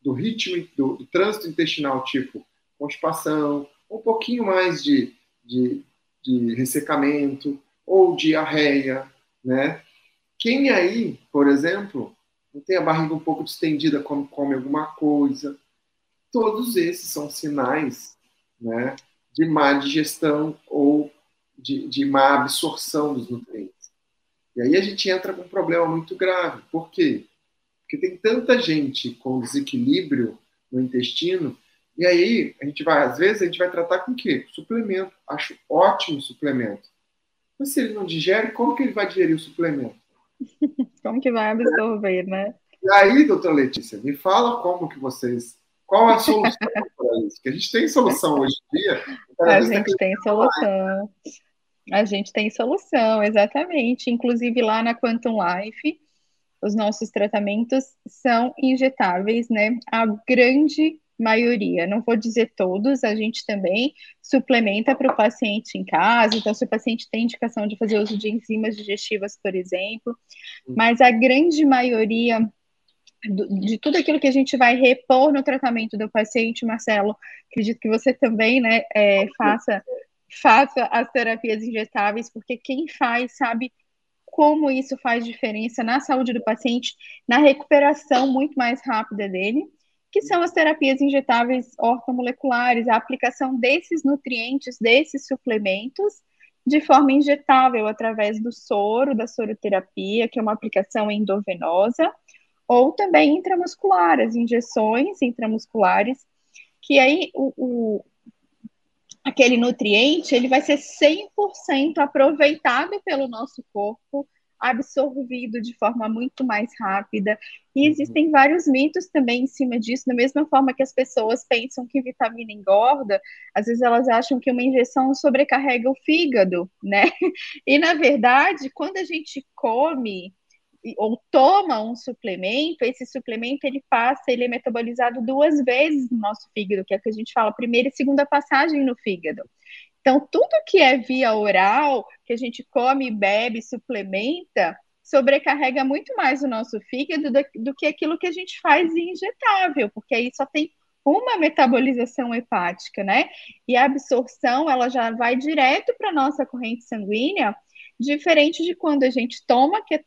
do ritmo do, do, trânsito intestinal, tipo constipação, um pouquinho mais de, de, de ressecamento, ou diarreia, né? Quem aí, por exemplo, não tem a barriga um pouco distendida quando come alguma coisa, todos esses são sinais, né, de má digestão ou de, de má absorção dos nutrientes. E aí a gente entra com um problema muito grave. Por quê? Porque tem tanta gente com desequilíbrio no intestino e aí a gente vai, às vezes, a gente vai tratar com o quê? Suplemento. Acho ótimo suplemento. Mas se ele não digere, como que ele vai digerir o suplemento? como que vai absorver, né? E aí, doutora Letícia, me fala como que vocês. Qual é a solução para isso? Que a gente tem solução hoje em dia. A gente tem solução. A gente tem solução, exatamente. Inclusive lá na Quantum Life, os nossos tratamentos são injetáveis, né? A grande maioria, não vou dizer todos, a gente também suplementa para o paciente em casa, então se o paciente tem indicação de fazer uso de enzimas digestivas, por exemplo, mas a grande maioria de tudo aquilo que a gente vai repor no tratamento do paciente, Marcelo, acredito que você também, né, é, faça, faça as terapias injetáveis, porque quem faz sabe como isso faz diferença na saúde do paciente, na recuperação muito mais rápida dele que são as terapias injetáveis ortomoleculares, a aplicação desses nutrientes, desses suplementos, de forma injetável através do soro, da soroterapia, que é uma aplicação endovenosa, ou também intramuscular, as injeções intramusculares, que aí o, o aquele nutriente ele vai ser 100% aproveitado pelo nosso corpo absorvido de forma muito mais rápida. E uhum. existem vários mitos também em cima disso, da mesma forma que as pessoas pensam que vitamina engorda, às vezes elas acham que uma injeção sobrecarrega o fígado, né? E na verdade, quando a gente come ou toma um suplemento, esse suplemento ele passa, ele é metabolizado duas vezes no nosso fígado, que é o que a gente fala, primeira e segunda passagem no fígado. Então, tudo que é via oral, que a gente come, bebe, suplementa, sobrecarrega muito mais o nosso fígado do, do que aquilo que a gente faz injetável, porque aí só tem uma metabolização hepática, né? E a absorção, ela já vai direto para a nossa corrente sanguínea, diferente de quando a gente toma, que é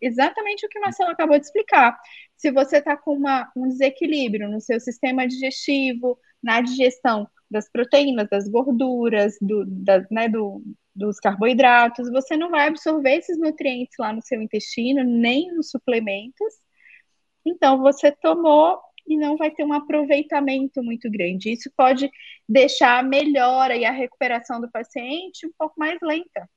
exatamente o que o Marcelo acabou de explicar. Se você está com uma, um desequilíbrio no seu sistema digestivo, na digestão das proteínas, das gorduras, do, da, né, do, dos carboidratos, você não vai absorver esses nutrientes lá no seu intestino, nem nos suplementos. Então, você tomou e não vai ter um aproveitamento muito grande. Isso pode deixar a melhora e a recuperação do paciente um pouco mais lenta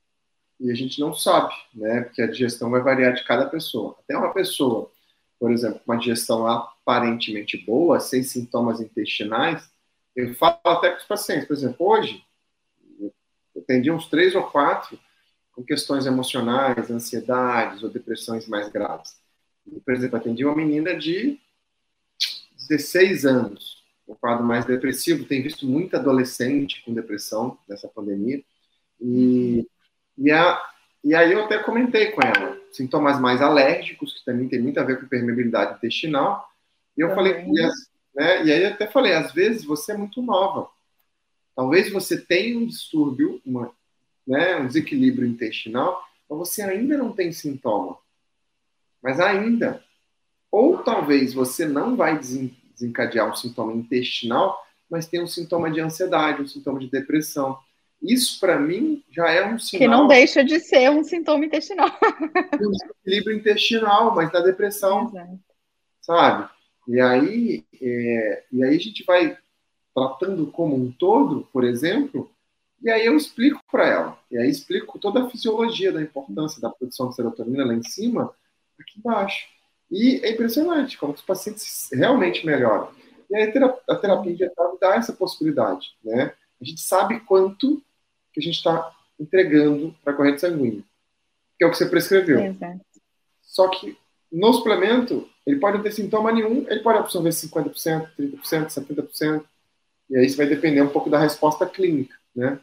e a gente não sabe, né? Porque a digestão vai variar de cada pessoa. Até uma pessoa, por exemplo, com uma digestão aparentemente boa, sem sintomas intestinais, eu falo até com os pacientes, por exemplo, hoje, eu atendi uns três ou quatro com questões emocionais, ansiedades ou depressões mais graves. Por exemplo, atendi uma menina de 16 anos, um quadro mais depressivo. Tem visto muita adolescente com depressão nessa pandemia. E e, a, e aí eu até comentei com ela, sintomas mais alérgicos, que também tem muito a ver com permeabilidade intestinal. E eu também. falei, e, as, né, e aí eu até falei, às vezes você é muito nova. Talvez você tenha um distúrbio, uma, né, um desequilíbrio intestinal, mas você ainda não tem sintoma. Mas ainda. Ou talvez você não vai desencadear um sintoma intestinal, mas tem um sintoma de ansiedade, um sintoma de depressão. Isso, para mim, já é um sinal. Que não deixa de ser um sintoma intestinal. um desequilíbrio intestinal, mas da depressão. Exato. Sabe? E aí, é, e aí a gente vai tratando como um todo, por exemplo, e aí eu explico para ela. E aí explico toda a fisiologia da importância da produção de serotonina lá em cima, aqui embaixo. E é impressionante como os pacientes realmente melhoram. E aí a terapia injetável dá essa possibilidade, né? A gente sabe quanto que a gente está entregando para a corrente sanguínea, que é o que você prescreveu. Exato. Só que no suplemento, ele pode não ter sintoma nenhum, ele pode absorver 50%, 30%, 70%, e aí isso vai depender um pouco da resposta clínica, né?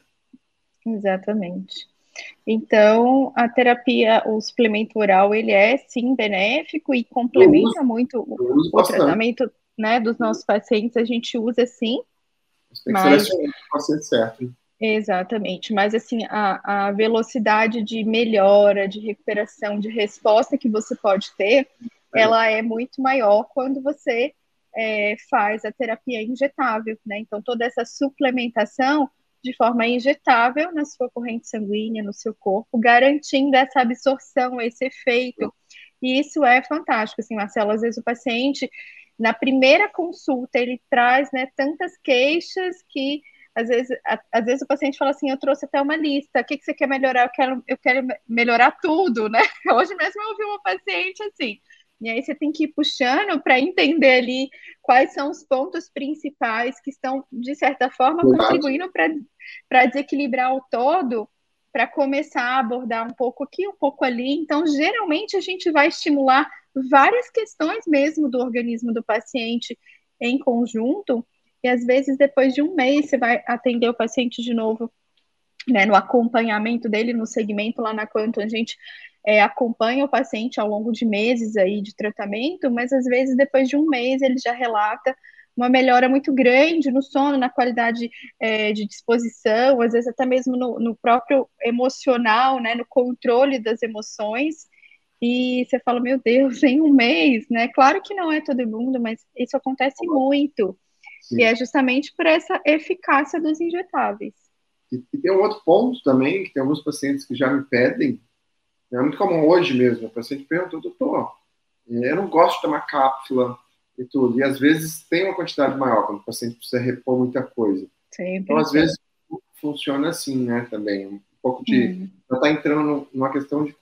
Exatamente. Então, a terapia, o suplemento oral, ele é sim benéfico e complementa uso, muito o, o tratamento né, dos nossos pacientes, a gente usa sim. Você tem que mas... selecionar o paciente certo. Exatamente, mas assim, a, a velocidade de melhora, de recuperação, de resposta que você pode ter, é. ela é muito maior quando você é, faz a terapia injetável, né? Então, toda essa suplementação de forma injetável na sua corrente sanguínea, no seu corpo, garantindo essa absorção, esse efeito. E isso é fantástico, assim, Marcelo. Às vezes o paciente, na primeira consulta, ele traz né, tantas queixas que às vezes, a, às vezes o paciente fala assim, eu trouxe até uma lista, o que, que você quer melhorar? Eu quero, eu quero melhorar tudo, né? Hoje mesmo eu ouvi uma paciente assim, e aí você tem que ir puxando para entender ali quais são os pontos principais que estão, de certa forma, contribuindo para desequilibrar o todo, para começar a abordar um pouco aqui, um pouco ali. Então, geralmente, a gente vai estimular várias questões mesmo do organismo do paciente em conjunto, e às vezes depois de um mês você vai atender o paciente de novo, né, no acompanhamento dele, no segmento lá na Quanto, a gente é, acompanha o paciente ao longo de meses aí de tratamento, mas às vezes depois de um mês ele já relata uma melhora muito grande no sono, na qualidade é, de disposição, às vezes até mesmo no, no, próprio emocional, né, no controle das emoções. E você fala, meu Deus, em um mês, né? Claro que não é todo mundo, mas isso acontece muito. Sim. E é justamente por essa eficácia dos injetáveis. E, e, tem um outro ponto também, que tem alguns pacientes que já me pedem, é muito comum hoje mesmo, o paciente pergunta, doutor, eu não gosto de tomar cápsula e tudo, e às vezes tem uma quantidade maior, quando o paciente precisa repor muita coisa. Sempre. Então, às vezes, funciona assim, né, também. O pouco de. Uhum. Já está entrando numa questão de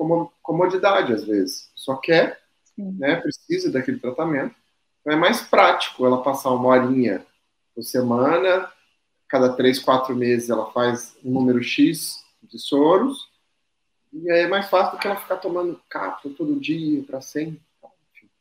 comodidade, às vezes. Só quer, né, precisa daquele tratamento. Então é mais prático ela passar uma horinha por semana, cada três, quatro meses ela faz um número X de soros, e aí é mais fácil do que ela ficar tomando cápsula todo dia, para sempre.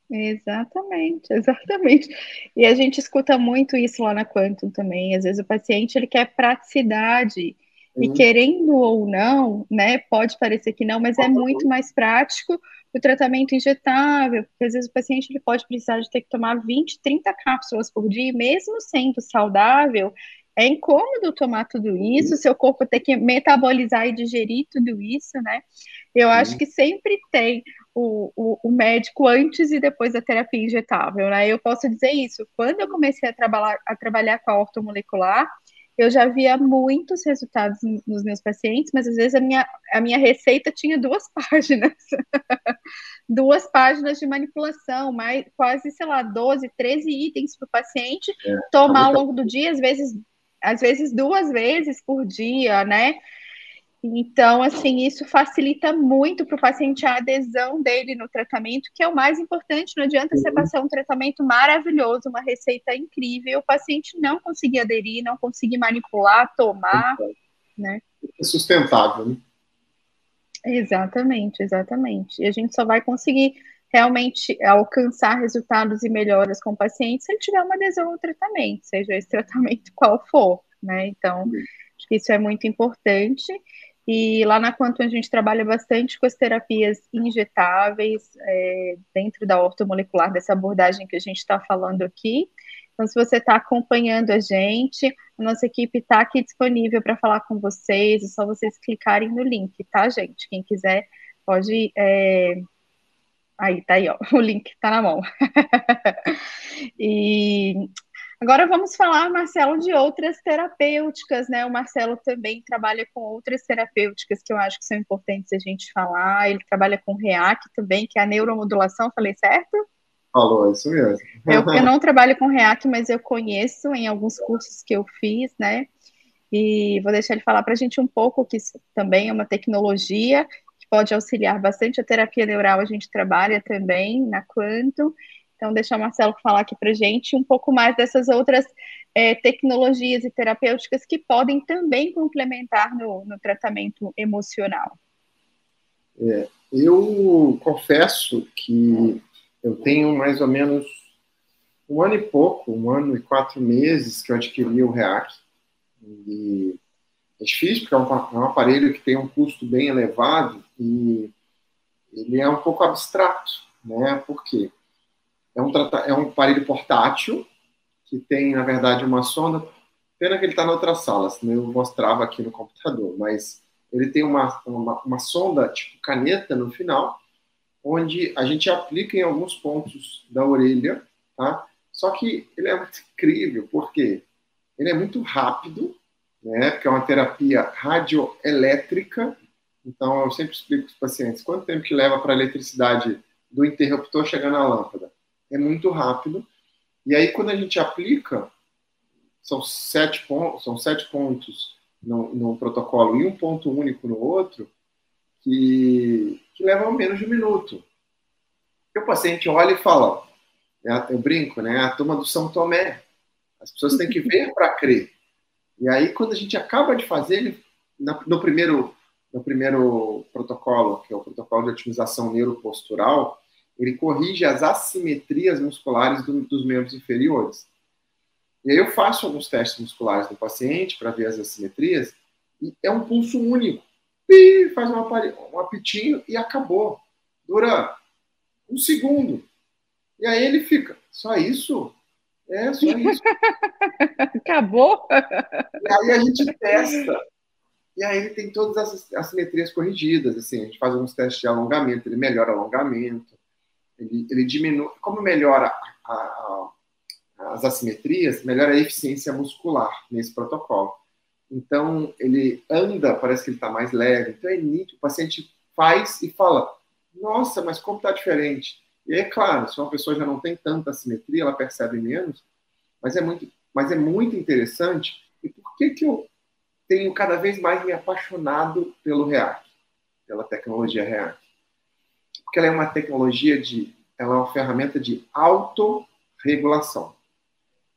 Exatamente, exatamente. E a gente escuta muito isso lá na Quantum também. Às vezes o paciente ele quer praticidade. E querendo ou não, né? Pode parecer que não, mas é muito mais prático o tratamento injetável, porque às vezes o paciente ele pode precisar de ter que tomar 20, 30 cápsulas por dia, e mesmo sendo saudável, é incômodo tomar tudo isso, seu corpo tem que metabolizar e digerir tudo isso, né? Eu acho que sempre tem o, o, o, médico antes e depois da terapia injetável, né? Eu posso dizer isso. Quando eu comecei a trabalhar, a trabalhar com a ortomolecular, eu já via muitos resultados nos meus pacientes, mas às vezes a minha, a minha receita tinha duas páginas. duas páginas de manipulação, mais, quase, sei lá, 12, 13 itens para o paciente é, tomar ao longo do dia, às vezes, às vezes duas vezes por dia, né? Então, assim, isso facilita muito para o paciente a adesão dele no tratamento, que é o mais importante. Não adianta você passar um tratamento maravilhoso, uma receita incrível, o paciente não conseguir aderir, não conseguir manipular, tomar, né? É sustentável, né? Exatamente, exatamente. E a gente só vai conseguir realmente alcançar resultados e melhoras com o paciente se ele tiver uma adesão ao tratamento, seja esse tratamento qual for, né? Então, acho que isso é muito importante. E lá na Quantum a gente trabalha bastante com as terapias injetáveis, é, dentro da ortomolecular, dessa abordagem que a gente está falando aqui. Então, se você está acompanhando a gente, a nossa equipe está aqui disponível para falar com vocês, é só vocês clicarem no link, tá, gente? Quem quiser pode. É... Aí, tá aí, ó, o link está na mão. e Agora vamos falar, Marcelo, de outras terapêuticas, né? O Marcelo também trabalha com outras terapêuticas que eu acho que são importantes a gente falar. Ele trabalha com REAC também, que é a neuromodulação, falei certo? Falou, isso mesmo. Eu, eu não trabalho com REAC, mas eu conheço em alguns cursos que eu fiz, né? E vou deixar ele falar para a gente um pouco, que isso também é uma tecnologia que pode auxiliar bastante a terapia neural, a gente trabalha também na Quantum. Então, deixar o Marcelo falar aqui para gente um pouco mais dessas outras é, tecnologias e terapêuticas que podem também complementar no, no tratamento emocional. É, eu confesso que eu tenho mais ou menos um ano e pouco, um ano e quatro meses que eu adquiri o REAC. E é difícil, porque é um, é um aparelho que tem um custo bem elevado e ele é um pouco abstrato, né? Por quê? É um, é um aparelho portátil que tem, na verdade, uma sonda. Pena que ele está na outra sala, senão eu mostrava aqui no computador. Mas ele tem uma, uma, uma sonda tipo caneta no final, onde a gente aplica em alguns pontos da orelha, tá? Só que ele é muito incrível, porque ele é muito rápido, né? Porque é uma terapia radioelétrica. Então, eu sempre explico para os pacientes quanto tempo que leva para a eletricidade do interruptor chegar na lâmpada é muito rápido. E aí, quando a gente aplica, são sete pontos, são sete pontos no, no protocolo e um ponto único no outro, que, que levam menos de um minuto. E o paciente olha e fala, é eu brinco, né? A turma do São Tomé. As pessoas têm que ver para crer. E aí, quando a gente acaba de fazer, no, primeiro, no primeiro protocolo, que é o protocolo de otimização neuropostural, ele corrige as assimetrias musculares do, dos membros inferiores. E aí eu faço alguns testes musculares no paciente para ver as assimetrias, e é um pulso único. E faz um, um apitinho e acabou. Dura um segundo. E aí ele fica, só isso? É, só isso. Acabou? E aí a gente testa. E aí ele tem todas as assimetrias corrigidas. Assim, a gente faz alguns testes de alongamento, ele melhora o alongamento ele, ele diminui, como melhora a, a, as assimetrias, melhora a eficiência muscular nesse protocolo. Então, ele anda, parece que ele está mais leve. Então, é nítido, o paciente faz e fala, nossa, mas como está diferente? E é claro, se uma pessoa já não tem tanta assimetria, ela percebe menos, mas é muito, mas é muito interessante. E por que, que eu tenho cada vez mais me apaixonado pelo REAC, pela tecnologia REAC. Porque ela é uma tecnologia de, ela é uma ferramenta de autorregulação.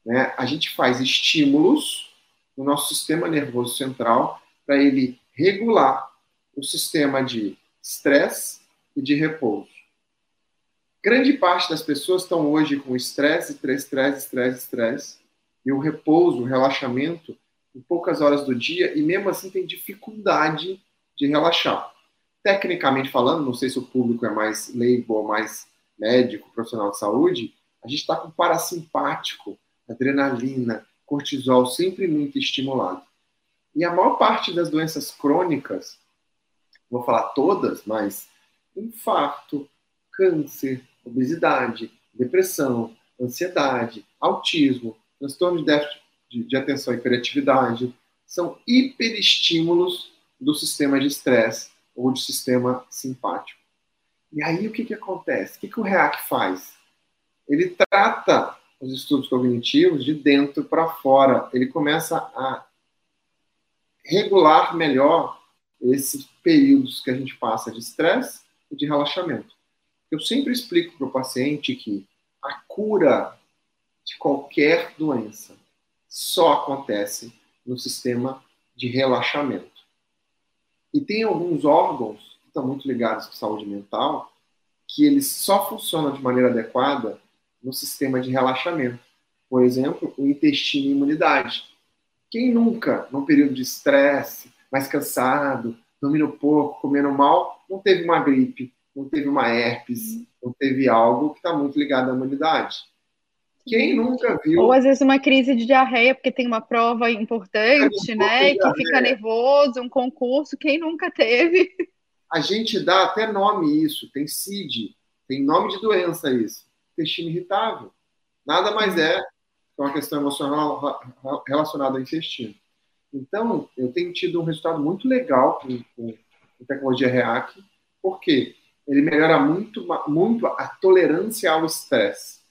Né? A gente faz estímulos no nosso sistema nervoso central para ele regular o sistema de estresse e de repouso. Grande parte das pessoas estão hoje com estresse, estresse, estresse, estresse, e o repouso, o relaxamento, em poucas horas do dia, e mesmo assim tem dificuldade de relaxar. Tecnicamente falando, não sei se o público é mais leigo ou mais médico, profissional de saúde, a gente está com parasimpático, adrenalina, cortisol sempre muito estimulado. E a maior parte das doenças crônicas, vou falar todas, mas infarto, câncer, obesidade, depressão, ansiedade, autismo, transtorno de déficit de, de atenção e hiperatividade, são hiperestímulos do sistema de estresse ou do sistema simpático. E aí o que, que acontece? O que, que o REAC faz? Ele trata os estudos cognitivos de dentro para fora. Ele começa a regular melhor esses períodos que a gente passa de estresse e de relaxamento. Eu sempre explico para o paciente que a cura de qualquer doença só acontece no sistema de relaxamento. E tem alguns órgãos que estão muito ligados com saúde mental que eles só funcionam de maneira adequada no sistema de relaxamento. Por exemplo, o intestino e imunidade. Quem nunca, num período de estresse, mais cansado, dormindo pouco, comendo mal, não teve uma gripe, não teve uma herpes, não teve algo que está muito ligado à imunidade. Quem nunca viu. Ou às vezes uma crise de diarreia, porque tem uma prova importante, é, né? Que fica nervoso, um concurso, quem nunca teve? A gente dá até nome isso, tem CID, tem nome de doença isso. Intestino irritável. Nada mais é que uma questão emocional relacionada ao intestino. Então, eu tenho tido um resultado muito legal com, com, com tecnologia REAC, porque ele melhora muito, muito a tolerância ao estresse.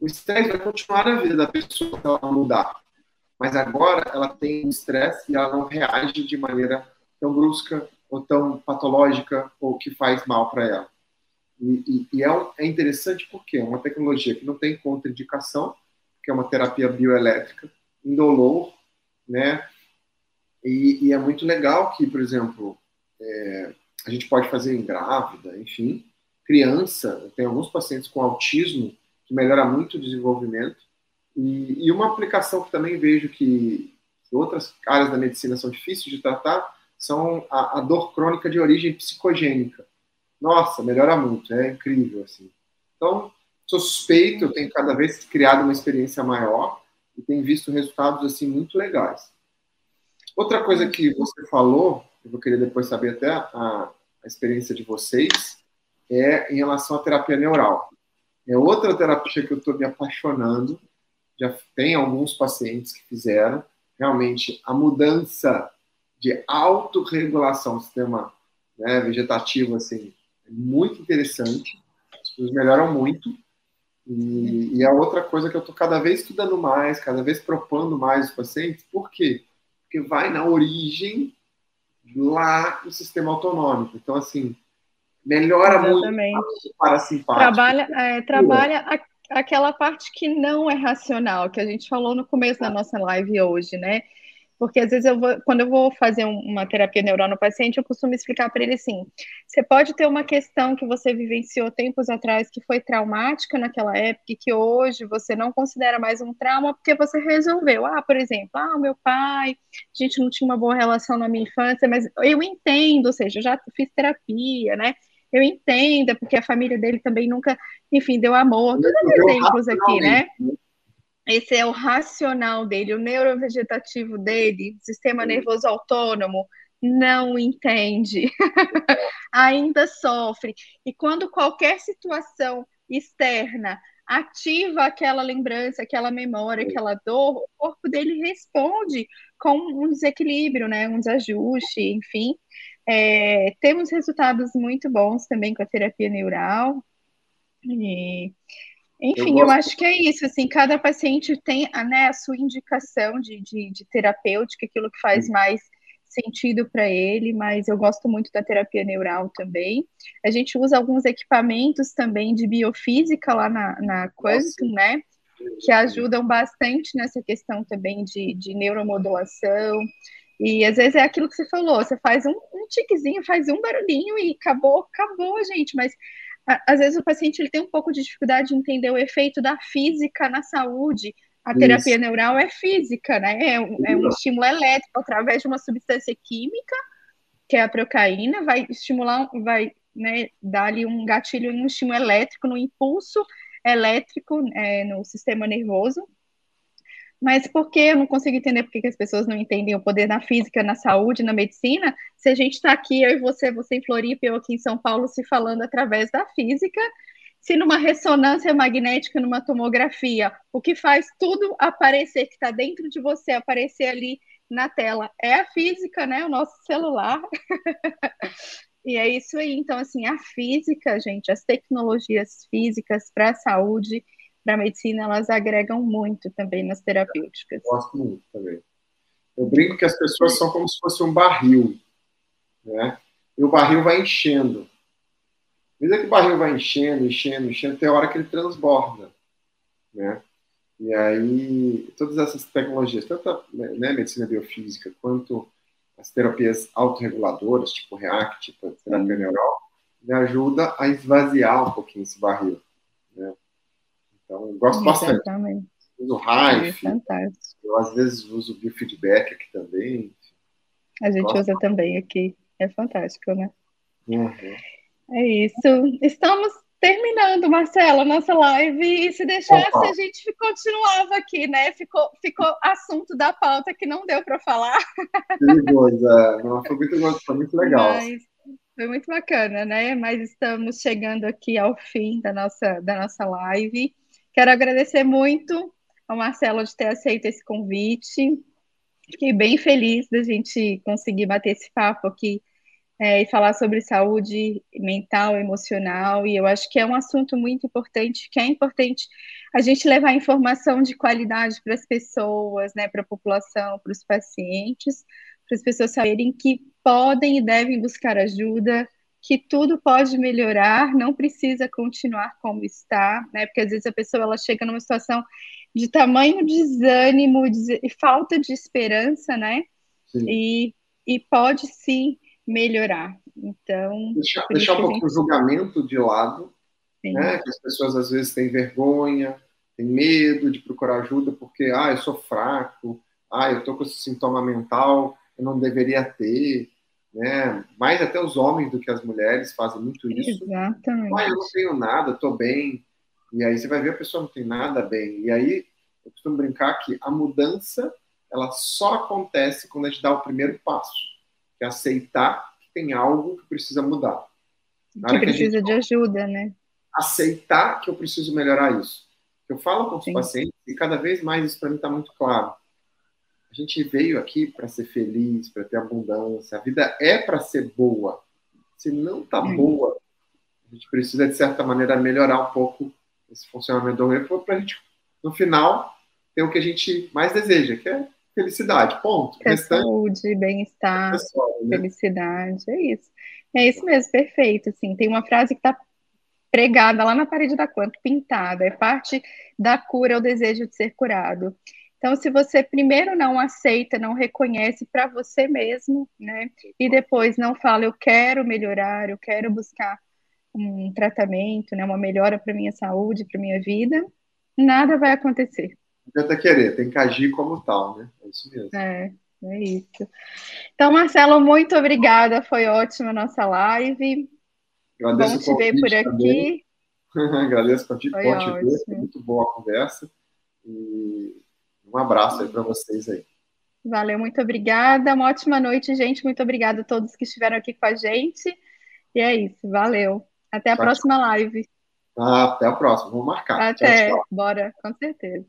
O estresse vai continuar na vida da pessoa ela mudar. Mas agora ela tem estresse e ela não reage de maneira tão brusca ou tão patológica ou que faz mal para ela. E, e, e é, um, é, interessante porque é uma tecnologia que não tem contraindicação, que é uma terapia bioelétrica, indolor, né? E, e, é muito legal que, por exemplo, é, a gente pode fazer em grávida, enfim, criança. Tem alguns pacientes com autismo que melhora muito o desenvolvimento. E, e uma aplicação que também vejo que outras áreas da medicina são difíceis de tratar são a, a dor crônica de origem psicogênica. Nossa, melhora muito, é incrível assim. Então, sou suspeito, eu tenho cada vez criado uma experiência maior e tenho visto resultados assim muito legais. Outra coisa que você falou, eu vou querer depois saber até a, a experiência de vocês, é em relação à terapia neural. É outra terapia que eu estou me apaixonando. Já tem alguns pacientes que fizeram. Realmente, a mudança de autorregulação do sistema né, vegetativo assim, é muito interessante. As pessoas melhoram muito. E, e a outra coisa que eu estou cada vez estudando mais, cada vez propondo mais os pacientes, por quê? Porque vai na origem lá do sistema autonômico. Então, assim, melhora Exatamente. muito para simpático. Trabalha, é, trabalha a, aquela parte que não é racional, que a gente falou no começo da nossa live hoje, né? Porque às vezes eu vou, quando eu vou fazer uma terapia neural no paciente, eu costumo explicar para ele assim: você pode ter uma questão que você vivenciou tempos atrás que foi traumática naquela época e que hoje você não considera mais um trauma porque você resolveu. Ah, por exemplo, ah, meu pai, a gente não tinha uma boa relação na minha infância, mas eu entendo, ou seja, eu já fiz terapia, né? Eu entendo, porque a família dele também nunca, enfim, deu amor. Todos exemplos aqui, né? Esse é o racional dele, o neurovegetativo dele, sistema nervoso autônomo, não entende, ainda sofre. E quando qualquer situação externa ativa aquela lembrança, aquela memória, aquela dor, o corpo dele responde com um desequilíbrio, né, um desajuste, enfim. É, temos resultados muito bons também com a terapia neural. E Enfim, eu, eu, acho que é isso, assim, cada paciente tem né, a sua indicação de, de, de terapêutica, aquilo que faz mais sentido para ele, mas eu gosto muito da terapia neural também. A gente usa alguns equipamentos também de biofísica lá na, na Quantum, né? Que ajudam bastante nessa questão também de, de neuromodulação. E às vezes é aquilo que você falou, você faz um, um tiquezinho, faz um barulhinho e acabou, acabou, gente. Mas às vezes o paciente ele tem um pouco de dificuldade de entender o efeito da física na saúde. A terapia Isso. neural é física, né? É um, é um, estímulo elétrico através de uma substância química, que é a procaína, vai estimular, vai né, dar ali um gatilho, um estímulo elétrico, no impulso elétrico é, no sistema nervoso. Mas por que eu não consigo entender por que as pessoas não entendem o poder na física, na saúde, na medicina, se a gente está aqui, eu e você, você em Floripa, eu aqui em São Paulo, se falando através da física, se numa ressonância magnética, numa tomografia, o que faz tudo aparecer, que está dentro de você, aparecer ali na tela, é a física, né? O nosso celular. e é isso aí. Então, assim, a física, gente, as tecnologias físicas para a saúde, para a medicina, elas agregam muito também nas terapêuticas. Eu gosto muito também. Eu brinco que as pessoas são como se fosse um barril, né? E o barril vai enchendo. À medida que o barril vai enchendo, enchendo, enchendo, tem hora que ele transborda, né? E aí, todas essas tecnologias, tanto a né, medicina biofísica quanto as terapias autorreguladoras, tipo REACT, tipo terapia neural, me ajuda a esvaziar um pouquinho esse barril, né? Então, gosto Exatamente. bastante. Uso Hive, é eu às vezes uso biofeedback aqui também. A gente gosto. usa também aqui, é fantástico, né? Uhum. É isso. Estamos terminando, Marcela, nossa live. E se deixasse, Opa. a gente continuava aqui, né? Ficou, ficou assunto da pauta que não deu para falar. Perigoso. Não, foi, muito, foi muito legal. Mas foi muito bacana, né? Mas estamos chegando aqui ao fim da nossa, da nossa live. Quero agradecer muito ao Marcelo de ter aceito esse convite. Fiquei bem feliz da gente conseguir bater esse papo aqui é, e falar sobre saúde mental, emocional, e eu acho que é um assunto muito importante, que é importante a gente levar informação de qualidade para as pessoas, né, para a população, para os pacientes, para as pessoas saberem que podem e devem buscar ajuda, que tudo pode melhorar, não precisa continuar como está, né, porque às vezes a pessoa ela chega numa situação de tamanho desânimo e falta de esperança, né, e, e pode sim melhorar. Então. Deixar, deixar um pouco gente... o julgamento de lado, né? Que as pessoas às vezes têm vergonha, têm medo de procurar ajuda porque, ah, eu sou fraco, ah, eu estou com esse sintoma mental, eu não deveria ter. Né? Mais até os homens do que as mulheres fazem muito isso. Exatamente. Ah, eu não tenho nada, estou bem. E aí você vai ver a pessoa não tem nada bem. E aí eu costumo brincar que a mudança ela só acontece quando a gente dá o primeiro passo que é aceitar que tem algo que precisa mudar. que precisa que de ajuda, né? Aceitar que eu preciso melhorar isso. Eu falo com os Sim. pacientes e cada vez mais isso para mim está muito claro. A gente veio aqui para ser feliz, para ter abundância. A vida é para ser boa. Se não está boa, a gente precisa, de certa maneira, melhorar um pouco esse funcionamento do organismo para a gente, no final, ter o que a gente mais deseja, que é felicidade, ponto. É saúde, bem-estar, né? felicidade, é isso. É isso mesmo, perfeito. Assim, tem uma frase que está pregada lá na parede da quanto, pintada, é parte da cura o desejo de ser curado. Então, se você primeiro não aceita, não reconhece para você mesmo, né? E depois não fala, eu quero melhorar, eu quero buscar um tratamento, né? Uma melhora para minha saúde, para minha vida, nada vai acontecer tenta querer, tem que agir como tal, né? É isso mesmo. É, é isso. Então, Marcelo, muito obrigada, foi ótima a nossa live. Agradeço Bom te ver por aqui. Agradeço bom te ver, foi muito boa a conversa. E um abraço aí para vocês aí. Valeu, muito obrigada. Uma ótima noite, gente. Muito obrigada a todos que estiveram aqui com a gente. E é isso, valeu. Até a tchau, próxima live. Ah, até a próxima, vamos marcar. Até, tchau. bora, com certeza.